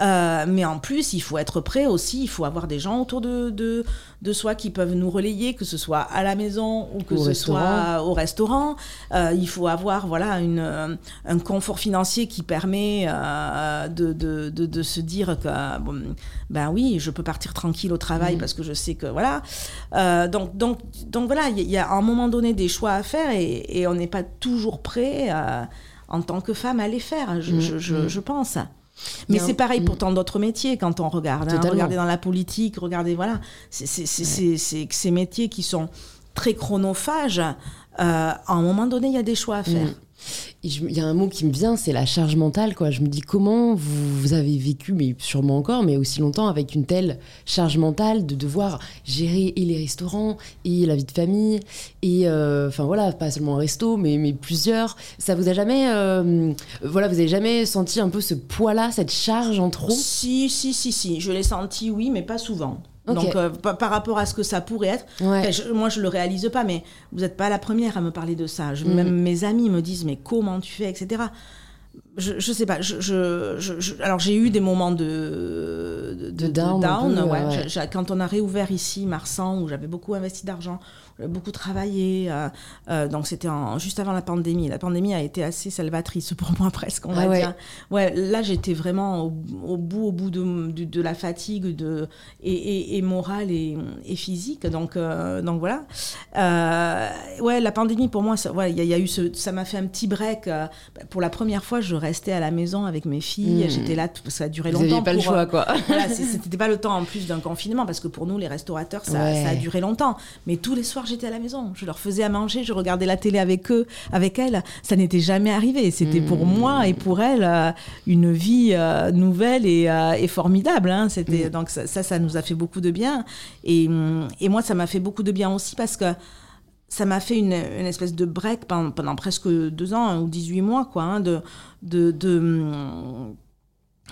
Euh, mais en plus, il faut être prêt aussi, il faut avoir des gens autour de, de, de soi qui peuvent nous relayer, que ce soit à la maison ou que ce soit au restaurant. Euh, il faut avoir voilà, une, euh, un confort financier qui permet de, de, de, se dire que, bon, ben oui, je peux partir tranquille au travail mmh. parce que je sais que, voilà. donc, donc, donc voilà, il y, a à un moment donné des choix à faire et, et on n'est pas toujours prêt en tant que femme à les faire, je, mmh. je, mmh. je pense. Mais c'est pareil pour tant d'autres métiers quand on regarde. Hein. regardez dans la politique, regardez, voilà. C'est ces métiers qui sont très chronophages. Euh, à un moment donné, il y a des choix à faire. Mm. Il y a un mot qui me vient, c'est la charge mentale. Quoi. Je me dis comment vous, avez vécu, mais sûrement encore, mais aussi longtemps, avec une telle charge mentale de devoir gérer et les restaurants et la vie de famille et euh, enfin voilà, pas seulement un resto, mais, mais plusieurs. Ça vous a jamais, euh, voilà, vous avez jamais senti un peu ce poids-là, cette charge en trop? Si, si, si, si. Je l'ai senti, oui, mais pas souvent. Donc, euh, par rapport à ce que ça pourrait être, moi je le réalise pas, mais vous n'êtes pas la première à me parler de ça. Mm. Même mes amis me disent, mais comment tu fais, etc. Je, je sais pas. Je, je, alors j'ai eu des moments de, de, down. ouais. Quand on a réouvert ici Marsan, où j'avais beaucoup investi d'argent, beaucoup travaillé. Euh, euh, donc c'était juste avant la pandémie. La pandémie a été assez salvatrice pour moi presque, on va ah dire. Ouais, là j'étais vraiment au, bout, au bout de, de, la fatigue de, et, et, morale et, et, physique. Donc, euh, donc voilà. ouais, la pandémie pour moi, il ouais, y, y, a eu ce, ça m'a fait un petit break. pour la première fois, je, restais à la maison avec mes filles. Mm. J'étais là, ça a duré Vous longtemps. pas le choix, euh, quoi. voilà, c'était pas le temps en plus d'un confinement parce que pour nous les restaurateurs ça, Ouais. ça a duré longtemps. Mais tous les soirs j'étais à la maison, je leur faisais à manger, je regardais la télé avec eux, avec elles. Ça n'était jamais arrivé. C'était pour Mm. moi et pour elles euh, une vie euh, nouvelle et, euh, et formidable. hein. C'était Mm. donc ça, ça, ça nous a fait beaucoup de bien. Et, hum, et moi ça m'a fait beaucoup de bien aussi parce que ça m'a fait une, une espèce de break pendant, pendant presque deux ans ou 18 mois, quoi, hein, de, de, de,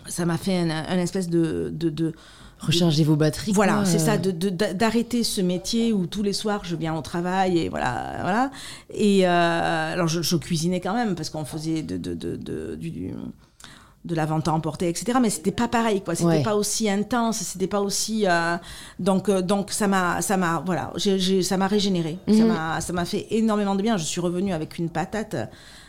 ça m'a fait un, un espèce de, de, de- Recharger vos batteries. voilà, c'est ça, de- de- d'a- d'arrêter ce métier où tous les soirs je viens au travail et voilà, voilà. Et euh, alors je, je cuisinais quand même parce qu'on faisait de, de, de, de- du- de la vente à emporter, etc. Mais c'était pas pareil, quoi. C'était Ouais. pas aussi intense, c'était pas aussi. euh, donc, euh, donc ça m'a, ça m'a, voilà, j'ai- j'ai- ça m'a régénéré. Mhm. ça m'a fait énormément de bien. Je suis revenue avec une patate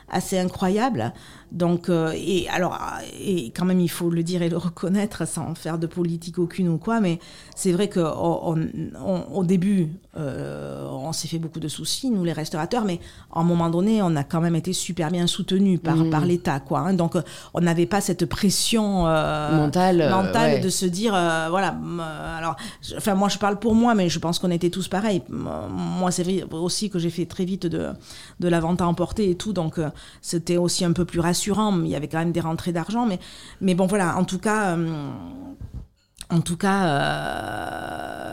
assez incroyable. Donc, euh, et alors, euh, et quand même, il faut le dire et le reconnaître sans faire de politique aucune ou quoi, mais c'est vrai qu'au au début, euh, on s'est fait beaucoup de soucis, nous les restaurateurs, mais à un moment donné, on a quand même été super bien soutenus par, Mhm. par l'État, quoi. hein. donc, on n'avait pas cette pression euh, Mentale, mentale ouais. de se dire, voilà, alors, enfin, moi, je parle pour moi, mais je pense qu'on était tous pareils. Moi, c'est vrai aussi que j'ai fait très vite de, de la vente à emporter et tout, donc c'était aussi un peu plus rassurant. Mais Il y avait quand même des rentrées d'argent, mais, mais bon, voilà, en tout cas, euh, en tout cas, euh,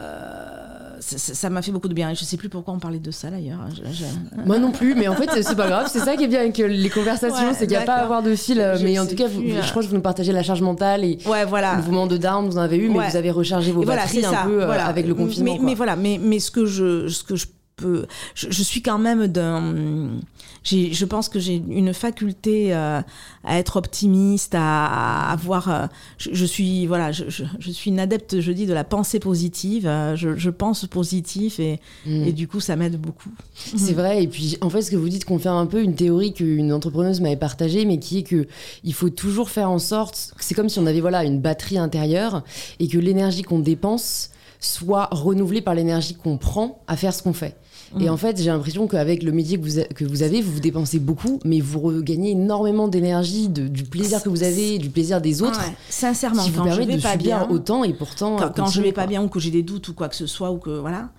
ça- m'a fait beaucoup de bien. Et je sais plus pourquoi on parlait de ça d'ailleurs. Je- Moi non plus, mais en fait, c'est- pas grave. C'est ça qui est bien avec euh, les conversations, Ouais, c'est qu'il n'y a pas à avoir de fil. Je Mais en tout cas, vous- je euh. crois que vous nous partagez la charge mentale et Ouais, voilà. le mouvement de down, vous en avez eu, mais Ouais. vous avez rechargé vos voilà, batteries un peu voilà. avec le confinement. Mais voilà, mais, mais ce que je, ce que je je, je suis quand même d'un, je pense que j'ai une faculté euh, à être optimiste, à, avoir, euh, je, je suis, voilà, je, suis une adepte, je dis, de la pensée positive. euh, je, pense positif et, Mm. et du coup, ça m'aide beaucoup. C'est vrai, et puis en fait, ce que vous dites confirme un peu une théorie qu'une entrepreneuse m'avait partagée, mais qui est que il faut toujours faire en sorte, c'est comme si on avait voilà une batterie intérieure et que l'énergie qu'on dépense soit renouvelée par l'énergie qu'on prend à faire ce qu'on fait. Et Mm. en fait, j'ai l'impression qu'avec le métier que vous, a- que vous avez, vous vous dépensez beaucoup, mais vous regagnez énormément d'énergie, du plaisir que vous avez, du plaisir des autres, Ouais, sincèrement, qui vous quand je permet vais de pas subir bien, autant et pourtant. quand, quand je vais pas quoi. bien ou que j'ai des doutes ou quoi que ce soit ou que voilà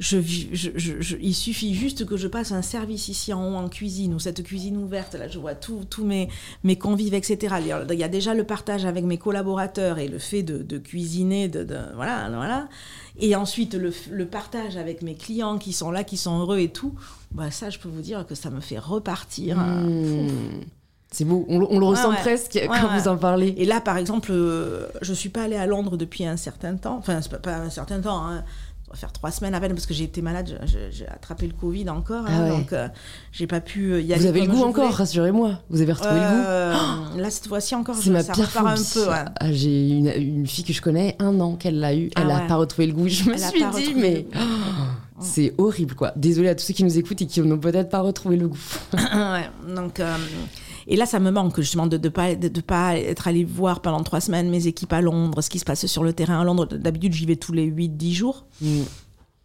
je, je, je- je- il suffit juste que je passe un service ici en haut en cuisine ou cette cuisine ouverte là je vois tous mes mes convives etc il y, a, il y a déjà le partage avec mes collaborateurs et le fait de, de cuisiner de, de- voilà voilà et ensuite le, le partage avec mes clients qui sont là qui sont heureux et tout bah ça je peux vous dire que ça me fait repartir hein. Mmh. C'est beau, on, le- on le ressent ouais. presque Ouais, quand vous en parlez. Et là, par exemple, euh, je suis pas allée à Londres depuis un certain temps. Enfin, pas, pas un certain temps. Hein. Faire trois semaines à peine parce que j'ai été malade. J'ai attrapé le Covid encore. hein, Ah ouais. Donc, euh, j'ai pas pu euh, y aller. Vous avez le goût encore, rassurez-moi. Vous avez retrouvé le goût. Euh, Là, cette fois-ci encore, C'est je, ma ça pire repart un peu. ouais. Ah, J'ai une, une fille que je connais, un an qu'elle l'a eu, Ah elle ouais. pas retrouvé le goût. Je me Elle a suis dit, mais oh, c'est horrible quoi. Désolée à tous ceux qui nous écoutent et qui n'ont peut-être pas retrouvé le goût. Ouais, donc, euh, et là, ça me manque justement de ne pas, de, de pas être allé voir pendant trois semaines mes équipes à Londres, ce qui se passe sur le terrain à Londres. D'habitude, j'y vais tous les 8-10 jours. Mm.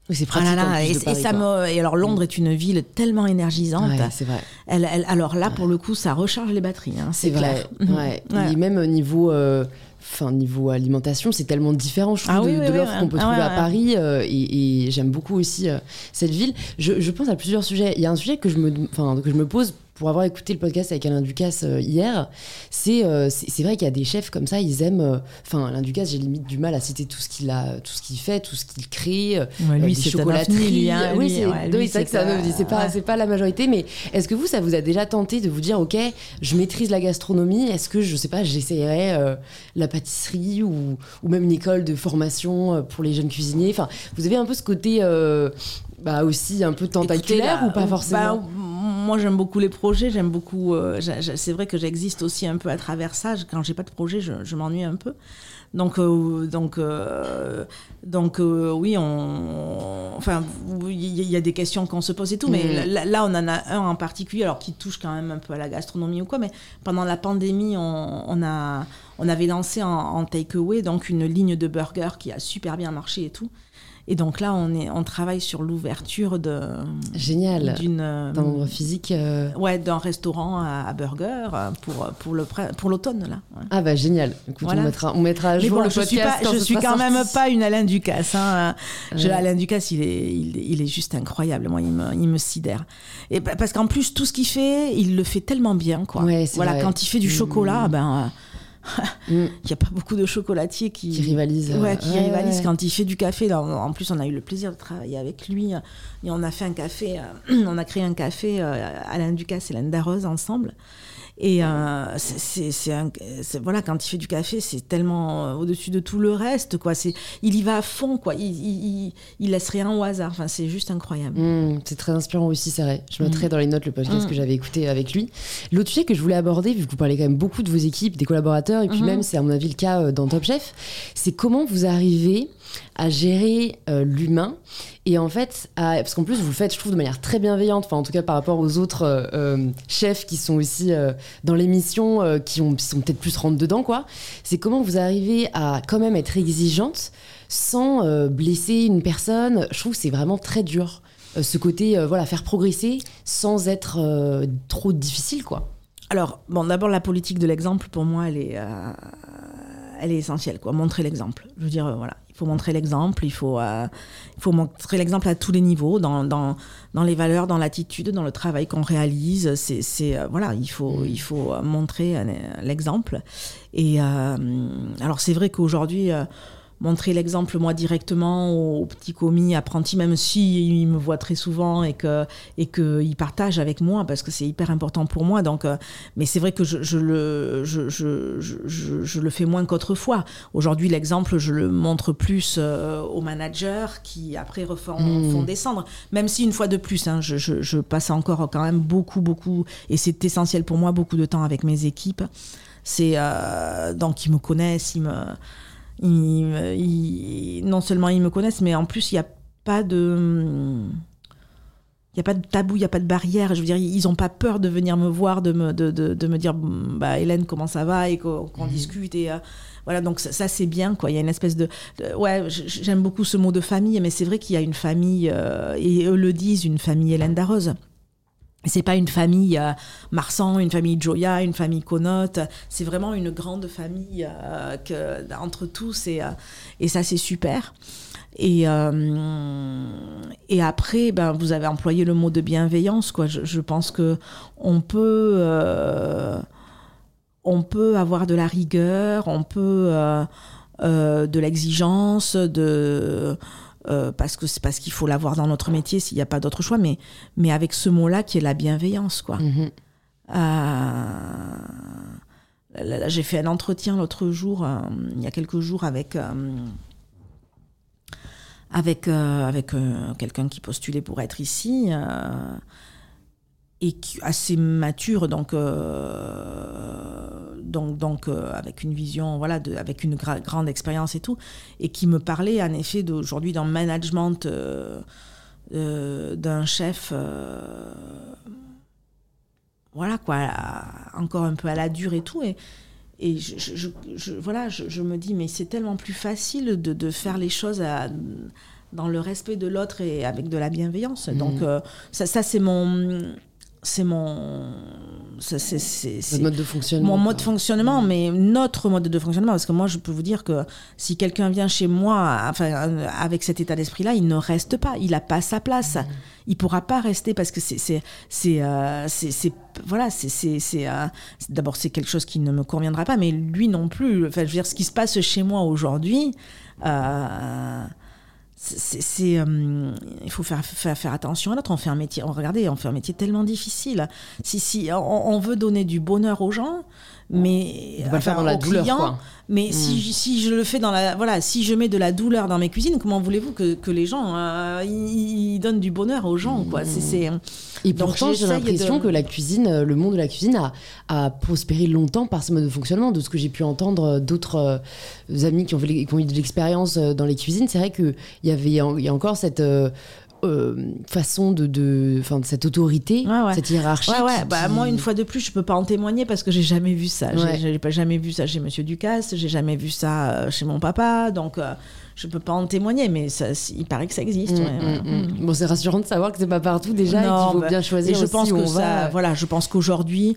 Oui, c'est Ah pratique. là là, et, de et Paris, ça quoi. me, et alors Londres est une ville tellement énergisante. Ouais, c'est vrai. Elle, elle- alors là, pour le coup, ça recharge les batteries. hein, C'est vrai. Ouais. Et même au niveau, euh, enfin niveau alimentation, c'est tellement différent, je trouve, Ah oui, de, oui, de oui, l'offre qu'on peut Ah trouver à. Paris. euh, et et j'aime beaucoup aussi euh, cette ville. Je, je pense à plusieurs sujets. Il y a un sujet que je me, que je me pose pour avoir écouté le podcast avec Alain Ducasse euh, hier. C'est, euh, c'est c'est vrai qu'il y a des chefs comme ça, ils aiment. euh, Enfin, Alain Ducasse, j'ai limite du mal à citer tout ce qu'il a, tout ce qu'il fait, tout ce qu'il crée. Ouais, lui, c'est lui, hein, oui, c'est ouais, oui, vrai que ovni. C'est pas, ouais. pas la majorité, mais est-ce que vous, ça vous a déjà tenté de vous dire, ok, je maîtrise la gastronomie, est-ce que je sais pas, j'essayerais euh, la pâtisserie ou, ou même une école de formation pour les jeunes cuisiniers? Enfin, vous avez un peu ce côté, euh, bah aussi un peu tentaculaire Écoutez, là, ou pas forcément bah, Moi, j'aime beaucoup les projets. J'aime beaucoup. euh, c'est vrai que j'existe aussi un peu à travers ça. Je- Quand j'ai pas de projet, je, je m'ennuie un peu. Donc, euh, donc, euh, donc, oui, on. Enfin, il y, a des questions qu'on se pose et tout, mais Mm. là, là, on en a un en particulier, alors qui touche quand même un peu à la gastronomie ou quoi. Mais pendant la pandémie, on, on a, on avait lancé en, en takeaway donc une ligne de burgers qui a super bien marché et tout. Et donc là, on, est, on travaille sur l'ouverture de. Génial. D'une. D'un endroit physique. euh, Ouais, d'un restaurant à, à burger euh, pour, pour, le, pour l'automne, là. ouais. Ah bah génial. Écoute, Voilà. on, mettra, on mettra à jour bon, le je suis, podcast pas, quand je suis quand même pas une Alain Ducasse. Hein. Je- Ouais. Alain Ducasse, il est, il, il est juste incroyable. Moi, il me, il me sidère. Et pa- parce qu'en plus, tout ce qu'il fait, il le fait tellement bien. Quoi. Ouais, voilà, vrai. quand il fait du Mm. chocolat, ben. il n'y a pas beaucoup de chocolatiers qui, Qui rivalisent. Ouais, qui ouais, rivalisent ouais. quand il fait du café. Là, on- en plus, on a eu le plaisir de travailler avec lui. euh, Et on a fait un café, euh, on a créé un café, euh, Alain Ducasse et Alain Darroze ensemble. Et euh, c'est- voilà, quand il fait du café, c'est tellement euh, au-dessus de tout le reste, quoi. C'est, il y va à fond, quoi. Il, il, laisse rien au hasard. Enfin, c'est juste incroyable. Mm, c'est très inspirant aussi, c'est vrai. Je mettrai dans les notes le podcast Mm. que j'avais écouté avec lui. L'autre sujet que je voulais aborder, vu que vous parlez quand même beaucoup de vos équipes, des collaborateurs, et puis même, c'est à mon avis le cas euh, dans Top Chef, c'est comment vous arrivez à gérer euh, l'humain et en fait, à- parce qu'en plus vous le faites, je trouve, de manière très bienveillante, enfin en tout cas par rapport aux autres euh, euh, chefs qui sont aussi dans l'émission, qui, ont, qui sont peut-être plus rentre dedans, quoi. C'est comment vous arrivez à quand même être exigeante sans blesser une personne. Je trouve que c'est vraiment très dur. Ce côté, voilà, faire progresser sans être trop difficile, quoi. Alors, bon, d'abord, la politique de l'exemple, pour moi, elle est, elle est essentielle, quoi. Montrer l'exemple. Je veux dire, voilà, il faut montrer l'exemple, il faut, euh, il faut montrer l'exemple à tous les niveaux, dans, dans, dans les valeurs, dans l'attitude, dans le travail qu'on réalise. C'est, c'est, euh, voilà, il faut, il faut montrer euh, l'exemple. Et alors, c'est vrai qu'aujourd'hui, montrer l'exemple moi directement aux, petits commis apprentis même si ils me voient très souvent et que et que ils partagent avec moi parce que c'est hyper important pour moi. Donc euh, mais c'est vrai que je, je le je, je, je, le fais moins qu'autrefois. Aujourd'hui l'exemple je le montre plus euh, aux managers qui après refont Mm. font descendre. Même si une fois de plus hein, je, je, je passe encore quand même beaucoup beaucoup et c'est essentiel pour moi beaucoup de temps avec mes équipes. C'est euh, donc ils me connaissent ils me ils, ils- non seulement ils me connaissent, mais en plus, il n'y a pas de. Il n'y a pas de tabou, il n'y a pas de barrière. Je veux dire, ils n'ont pas peur de venir me voir, de me, de, de, de me dire bah, Hélène, comment ça va et qu'on qu'on discute. Et, euh, voilà, donc ça, ça, c'est bien. Quoi. Il y a une espèce de. de- ouais, j'aime beaucoup ce mot de famille, mais c'est vrai qu'il y a une famille, euh, et eux le disent, une famille Hélène Darroze. C'est pas une famille euh, Marsan, une famille Joya, une famille Conote. C'est vraiment une grande famille euh, entre tous et, euh, et ça c'est super. Et, après, ben, vous avez employé le mot de bienveillance. Quoi. Je, je pense que on peut, on peut avoir de la rigueur, on peut de l'exigence, de euh, parce que c'est parce qu'il faut l'avoir dans notre métier s'il n'y a pas d'autre choix, mais, mais avec ce mot-là qui est la bienveillance, quoi. Mhm. Euh, J'ai fait un entretien l'autre jour, euh, il y a quelques jours, avec, avec, avec quelqu'un qui postulait pour être ici. Et assez mature, donc, euh, donc, donc euh, avec une vision, voilà, de, avec une gra- grande expérience et tout, et qui me parlait en effet d'aujourd'hui dans le management euh, d'un chef voilà quoi, à- encore un peu à la dure et tout. Et, et je, je- je- je- voilà, je, je me dis, mais c'est tellement plus facile de, de faire les choses à- dans le respect de l'autre et avec de la bienveillance. Donc, euh, ça, ça c'est mon. C'est mon. c'est- mode de fonctionnement. mon mode de fonctionnement, mais notre mode de fonctionnement. Parce que moi, je peux vous dire que si quelqu'un vient chez moi enfin, euh, avec cet état d'esprit-là, il ne reste pas. Il n'a pas sa place. Il pourra pas rester parce que c'est. c'est, c'est, euh, voilà, c'est. c'est, c'est, euh, D'abord, c'est quelque chose qui ne me conviendra pas, mais lui non plus. Enfin, je veux dire, ce qui se passe chez moi aujourd'hui. euh, euh, il faut faire, faire, attention à l'autre. On fait un métier, on, regardez, on fait un métier tellement difficile. Si, si, on veut donner du bonheur aux gens, mais On peut pas le faire dans la douleur, quoi. Mais si, je- si je le fais dans la, voilà, si je mets de la douleur dans mes cuisines, comment voulez-vous que, que les gens, euh, ils, donnent du bonheur aux gens, quoi C'est, c'est, Et Donc, pourtant, j'ai l'impression de- que la cuisine, euh, le monde de la cuisine a, a prospéré longtemps par ce mode de fonctionnement. De ce que j'ai pu entendre euh, d'autres euh, amis qui ont, fait, qui ont eu de l'expérience euh, dans les cuisines, c'est vrai qu'il y avait il y a encore cette. euh, euh, façon de, de, enfin, de cette autorité, Ouais, ouais. cette hiérarchie. Ouais, ouais. qui- Bah, moi, une fois de plus, je peux pas en témoigner parce que j'ai jamais vu ça. J'ai- pas jamais vu ça chez Monsieur Ducasse, j'ai jamais vu ça euh, chez mon papa, donc euh, je peux pas en témoigger, mais ça, il paraît que ça existe. Mm, mm, mm. Bon, c'est rassurant de savoir que c'est pas partout déjà et Non, qu'il faut bah, bien choisir Et je aussi pense que ça, va. voilà, je pense qu'aujourd'hui,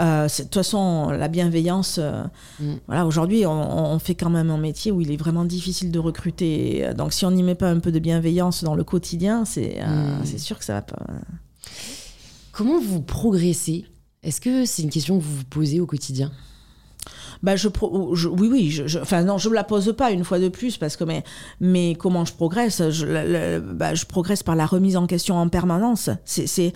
euh, de toute façon, la bienveillance, euh, Mm. voilà, aujourd'hui, on, on fait quand même un métier où il est vraiment difficile de recruter. Donc, si on n'y met pas un peu de bienveillance dans le quotidien, c'est euh, Mm. c'est sûr que ça va pas. Comment vous progressez? Est-ce que c'est une question que vous vous posez au quotidien? Bah, je, pro- je- oui, oui, je, je- enfin non, je me la pose pas une fois de plus parce que mais, mais comment je progresse? Je, bah, je progresse par la remise en question en permanence. C'est c'est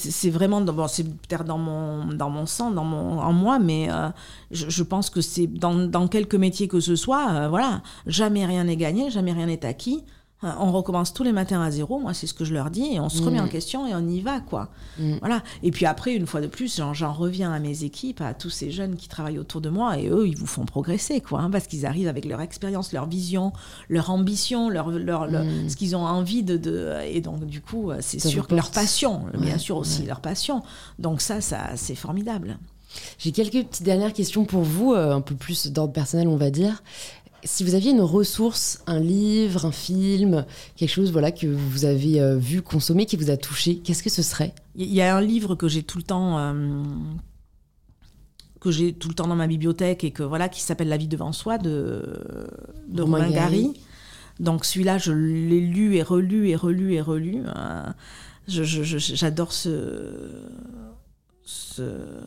c'est vraiment dans, bon, c'est peut-être dans mon dans mon sang, dans mon en moi, mais euh, je, je pense que c'est dans dans quelque métier que ce soit, euh, voilà, jamais rien n'est gagné, jamais rien n'est acquis. Euh, On recommence tous les matins à zéro, moi c'est ce que je leur dis, et on se remet Mm. en question et on y va, quoi. Mm. Voilà. Et puis après, une fois de plus, j'en- reviens à mes équipes, à tous ces jeunes qui travaillent autour de moi, et eux, ils vous font progresser, quoi, hein, parce qu'ils arrivent avec leur expérience, leur vision, leur ambition, leur, leur, leur- Mm. ce qu'ils ont envie de, de- Et donc, du coup, euh, c'est sûr que leur passion, bien sûr aussi ouais. leur passion. Donc ça, ça c'est formidable. J'ai quelques petites dernières questions pour vous, euh, un peu plus d'ordre personnel, on va dire. Si vous aviez une ressource, un livre, un film, quelque chose voilà que vous avez euh, vu, consommé, qui vous a touché, qu'est-ce que ce serait? Il y a un livre que j'ai tout le temps. euh, que j'ai tout le temps dans ma bibliothèque et que voilà qui s'appelle La vie devant soi de, de Romain Gary. Gary. Donc celui-là, je l'ai lu et relu et relu et relu. euh, J'adore ce, ce,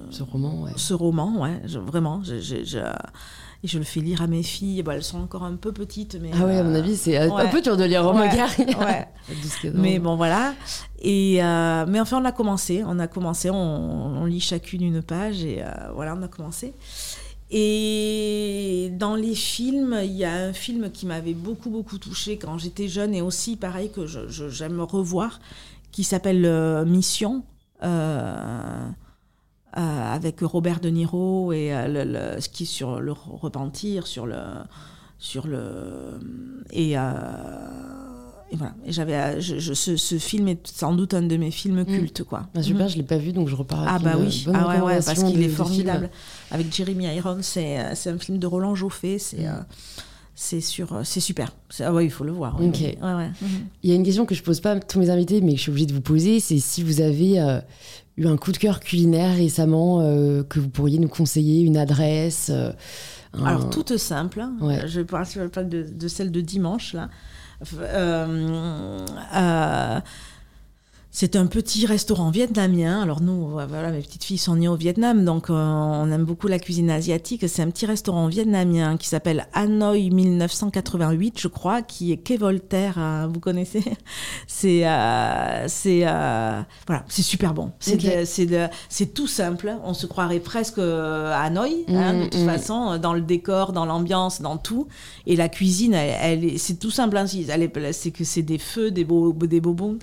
Ce roman, ouais. ce roman, ouais, je- vraiment. je- je- je- et je le fais lire à mes filles. Bon, elles sont encore un peu petites, mais. Ah ouais, à mon euh, avis, c'est un peu dur de lire Romain Ouais, ouais. À 12-15 ans. Mais bon, voilà. Et euh, mais enfin, on a commencé. On a commencé. On, on lit chacune une page et euh, voilà, on a commencé. Et dans les films, il y a un film qui m'avait beaucoup, beaucoup touché quand j'étais jeune et aussi, pareil, que j'aime revoir, qui s'appelle Mission. euh, euh, avec Robert De Niro et euh, le, le- ce qui est sur le repentir, sur le, sur le et, euh, et voilà. Et j'avais, je, je- ce, ce film est sans doute un de mes films cultes, quoi. Ah, super, je l'ai pas vu, donc je repars avec Ah bah oui, ah ouais, ouais, parce qu'il est formidable. Avec Jeremy Irons, c'est c'est un film de Roland Joffé, c'est Mm. euh, c'est sur, euh, c'est super. C'est- Ah ouais, il faut le voir. Ok. Ouais, ouais. Mhm. Il y a une question que je pose pas à tous mes invités, mais que je suis obligée de vous poser, c'est si vous avez euh, eu un coup de cœur culinaire récemment euh, que vous pourriez nous conseiller, une adresse. euh, un- Alors, toute simple. hein. Ouais. Je parle, je parle de, de celle de dimanche, là. Euh, euh, c'est un petit restaurant vietnamien. Alors nous, voilà, mes petites filles sont nées au Vietnam, donc euh, on aime beaucoup la cuisine asiatique. C'est un petit restaurant vietnamien qui s'appelle Hanoi 1988, je crois, qui est quai Voltaire. hein, vous connaissez? C'est euh, c'est euh, voilà, c'est super bon. C'est de- de- tout simple. On se croirait presque euh, à Hanoï, hein, de Mm, toute mm. façon, dans le décor, dans l'ambiance, dans tout. Et la cuisine, elle, elle est- c'est tout simple. hein, si- elle est- c'est que c'est des feux, des, beaux, des bonbons.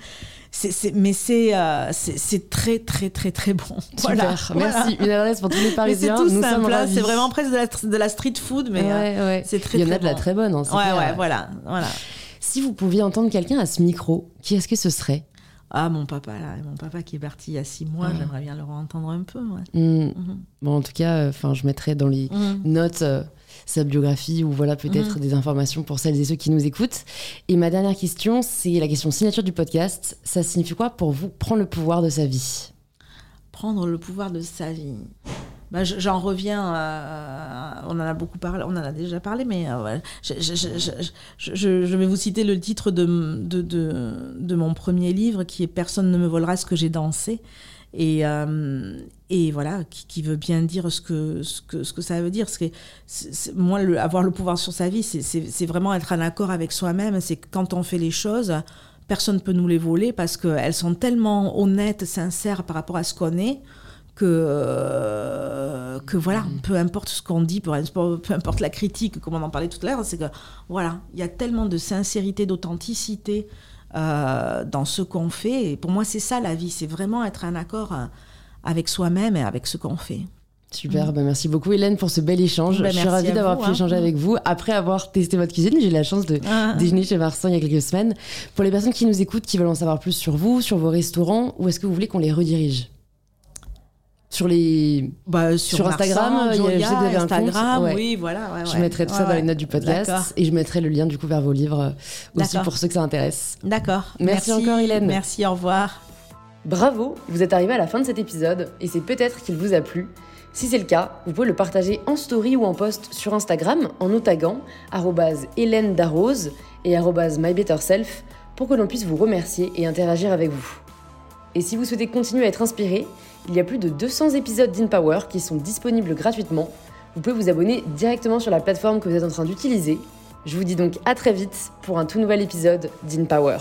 C'est- mais c'est euh, c'est c'est très, très, très, très bon. Super, Voilà, merci. voilà. Une adresse pour tous les Mais c'est Parisiens. tout nous simple. hein. C'est vraiment presque de la, de la street food, mais euh, ouais, ouais. c'est très, Il y en a de la très bonne. hein, ouais, clair. ouais, voilà, voilà. Si vous pouviez entendre quelqu'un à ce micro, qui est-ce que ce serait? Ah, mon papa, là, mon papa qui est parti il y a six mois, Ah. j'aimerais bien le entendre un peu. Ouais. Hmm, Mhm. Bon, en tout cas, enfin, je mettrai dans les Mhm. notes euh, sa biographie ou voilà peut-être Mhm. des informations pour celles et ceux qui nous écoutent. Et ma dernière question, c'est la question signature du podcast. Ça signifie quoi pour vous prendre le pouvoir de sa vie? Prendre le pouvoir de sa vie. Bah, je- J'en reviens, euh, on en a beaucoup parlé, on en a déjà parlé, mais euh, ouais, je, je- je- je- je- je vais vous citer le titre de, de, de, de mon premier livre qui est Personne ne me volera ce que j'ai dansé. Et, euh, et voilà, qui, qui veut bien dire ce que, ce que, ce que ça veut dire. Parce que c'est- c'est- moi, le, avoir le pouvoir sur sa vie, c'est- c'est vraiment être en accord avec soi-même. C'est que quand on fait les choses, personne ne peut nous les voler parce qu'elles sont tellement honnêtes, sincères par rapport à ce qu'on est que, euh, que voilà, peu importe ce qu'on dit, peu, peu importe la critique, comme on en parlait tout à l'heure, c'est que voilà, il y a tellement de sincérité, d'authenticité euh, dans ce qu'on fait. Et pour moi, c'est ça la vie, c'est vraiment être en accord euh, avec soi-même et avec ce qu'on fait. Super, bah merci beaucoup Hélène pour ce bel échange. Bah, je suis ravie d'avoir pu hein. échanger avec vous. Après avoir testé votre cuisine, j'ai eu la chance de Ah. déjeuner chez Marsan il y a quelques semaines. Pour les personnes qui nous écoutent, qui veulent en savoir plus sur vous, sur vos restaurants, où est-ce que vous voulez qu'on les redirige? Sur les... Bah, Sur sur, Instagram, il y a- je sais que Julia, vous avez un compte. Instagram, Ouais. oui, voilà. ouais, Je mettrai tout ça dans les notes du podcast et je mettrai le lien du coup vers vos livres euh, aussi pour ceux que ça intéresse. D'accord. Merci encore, Hélène. Merci, au revoir. Bravo, vous êtes arrivé à la fin de cet épisode et c'est peut-être qu'il vous a plu. Si c'est le cas, vous pouvez le partager en story ou en post sur Instagram en nous taguant Hélène Darroze et mybetterself pour que l'on puisse vous remercier et interagir avec vous. Et si vous souhaitez continuer à être inspiré, il y a plus de 200 épisodes d'InPower qui sont disponibles gratuitement. Vous pouvez vous abonner directement sur la plateforme que vous êtes en train d'utiliser. Je vous dis donc à très vite pour un tout nouvel épisode d'InPower.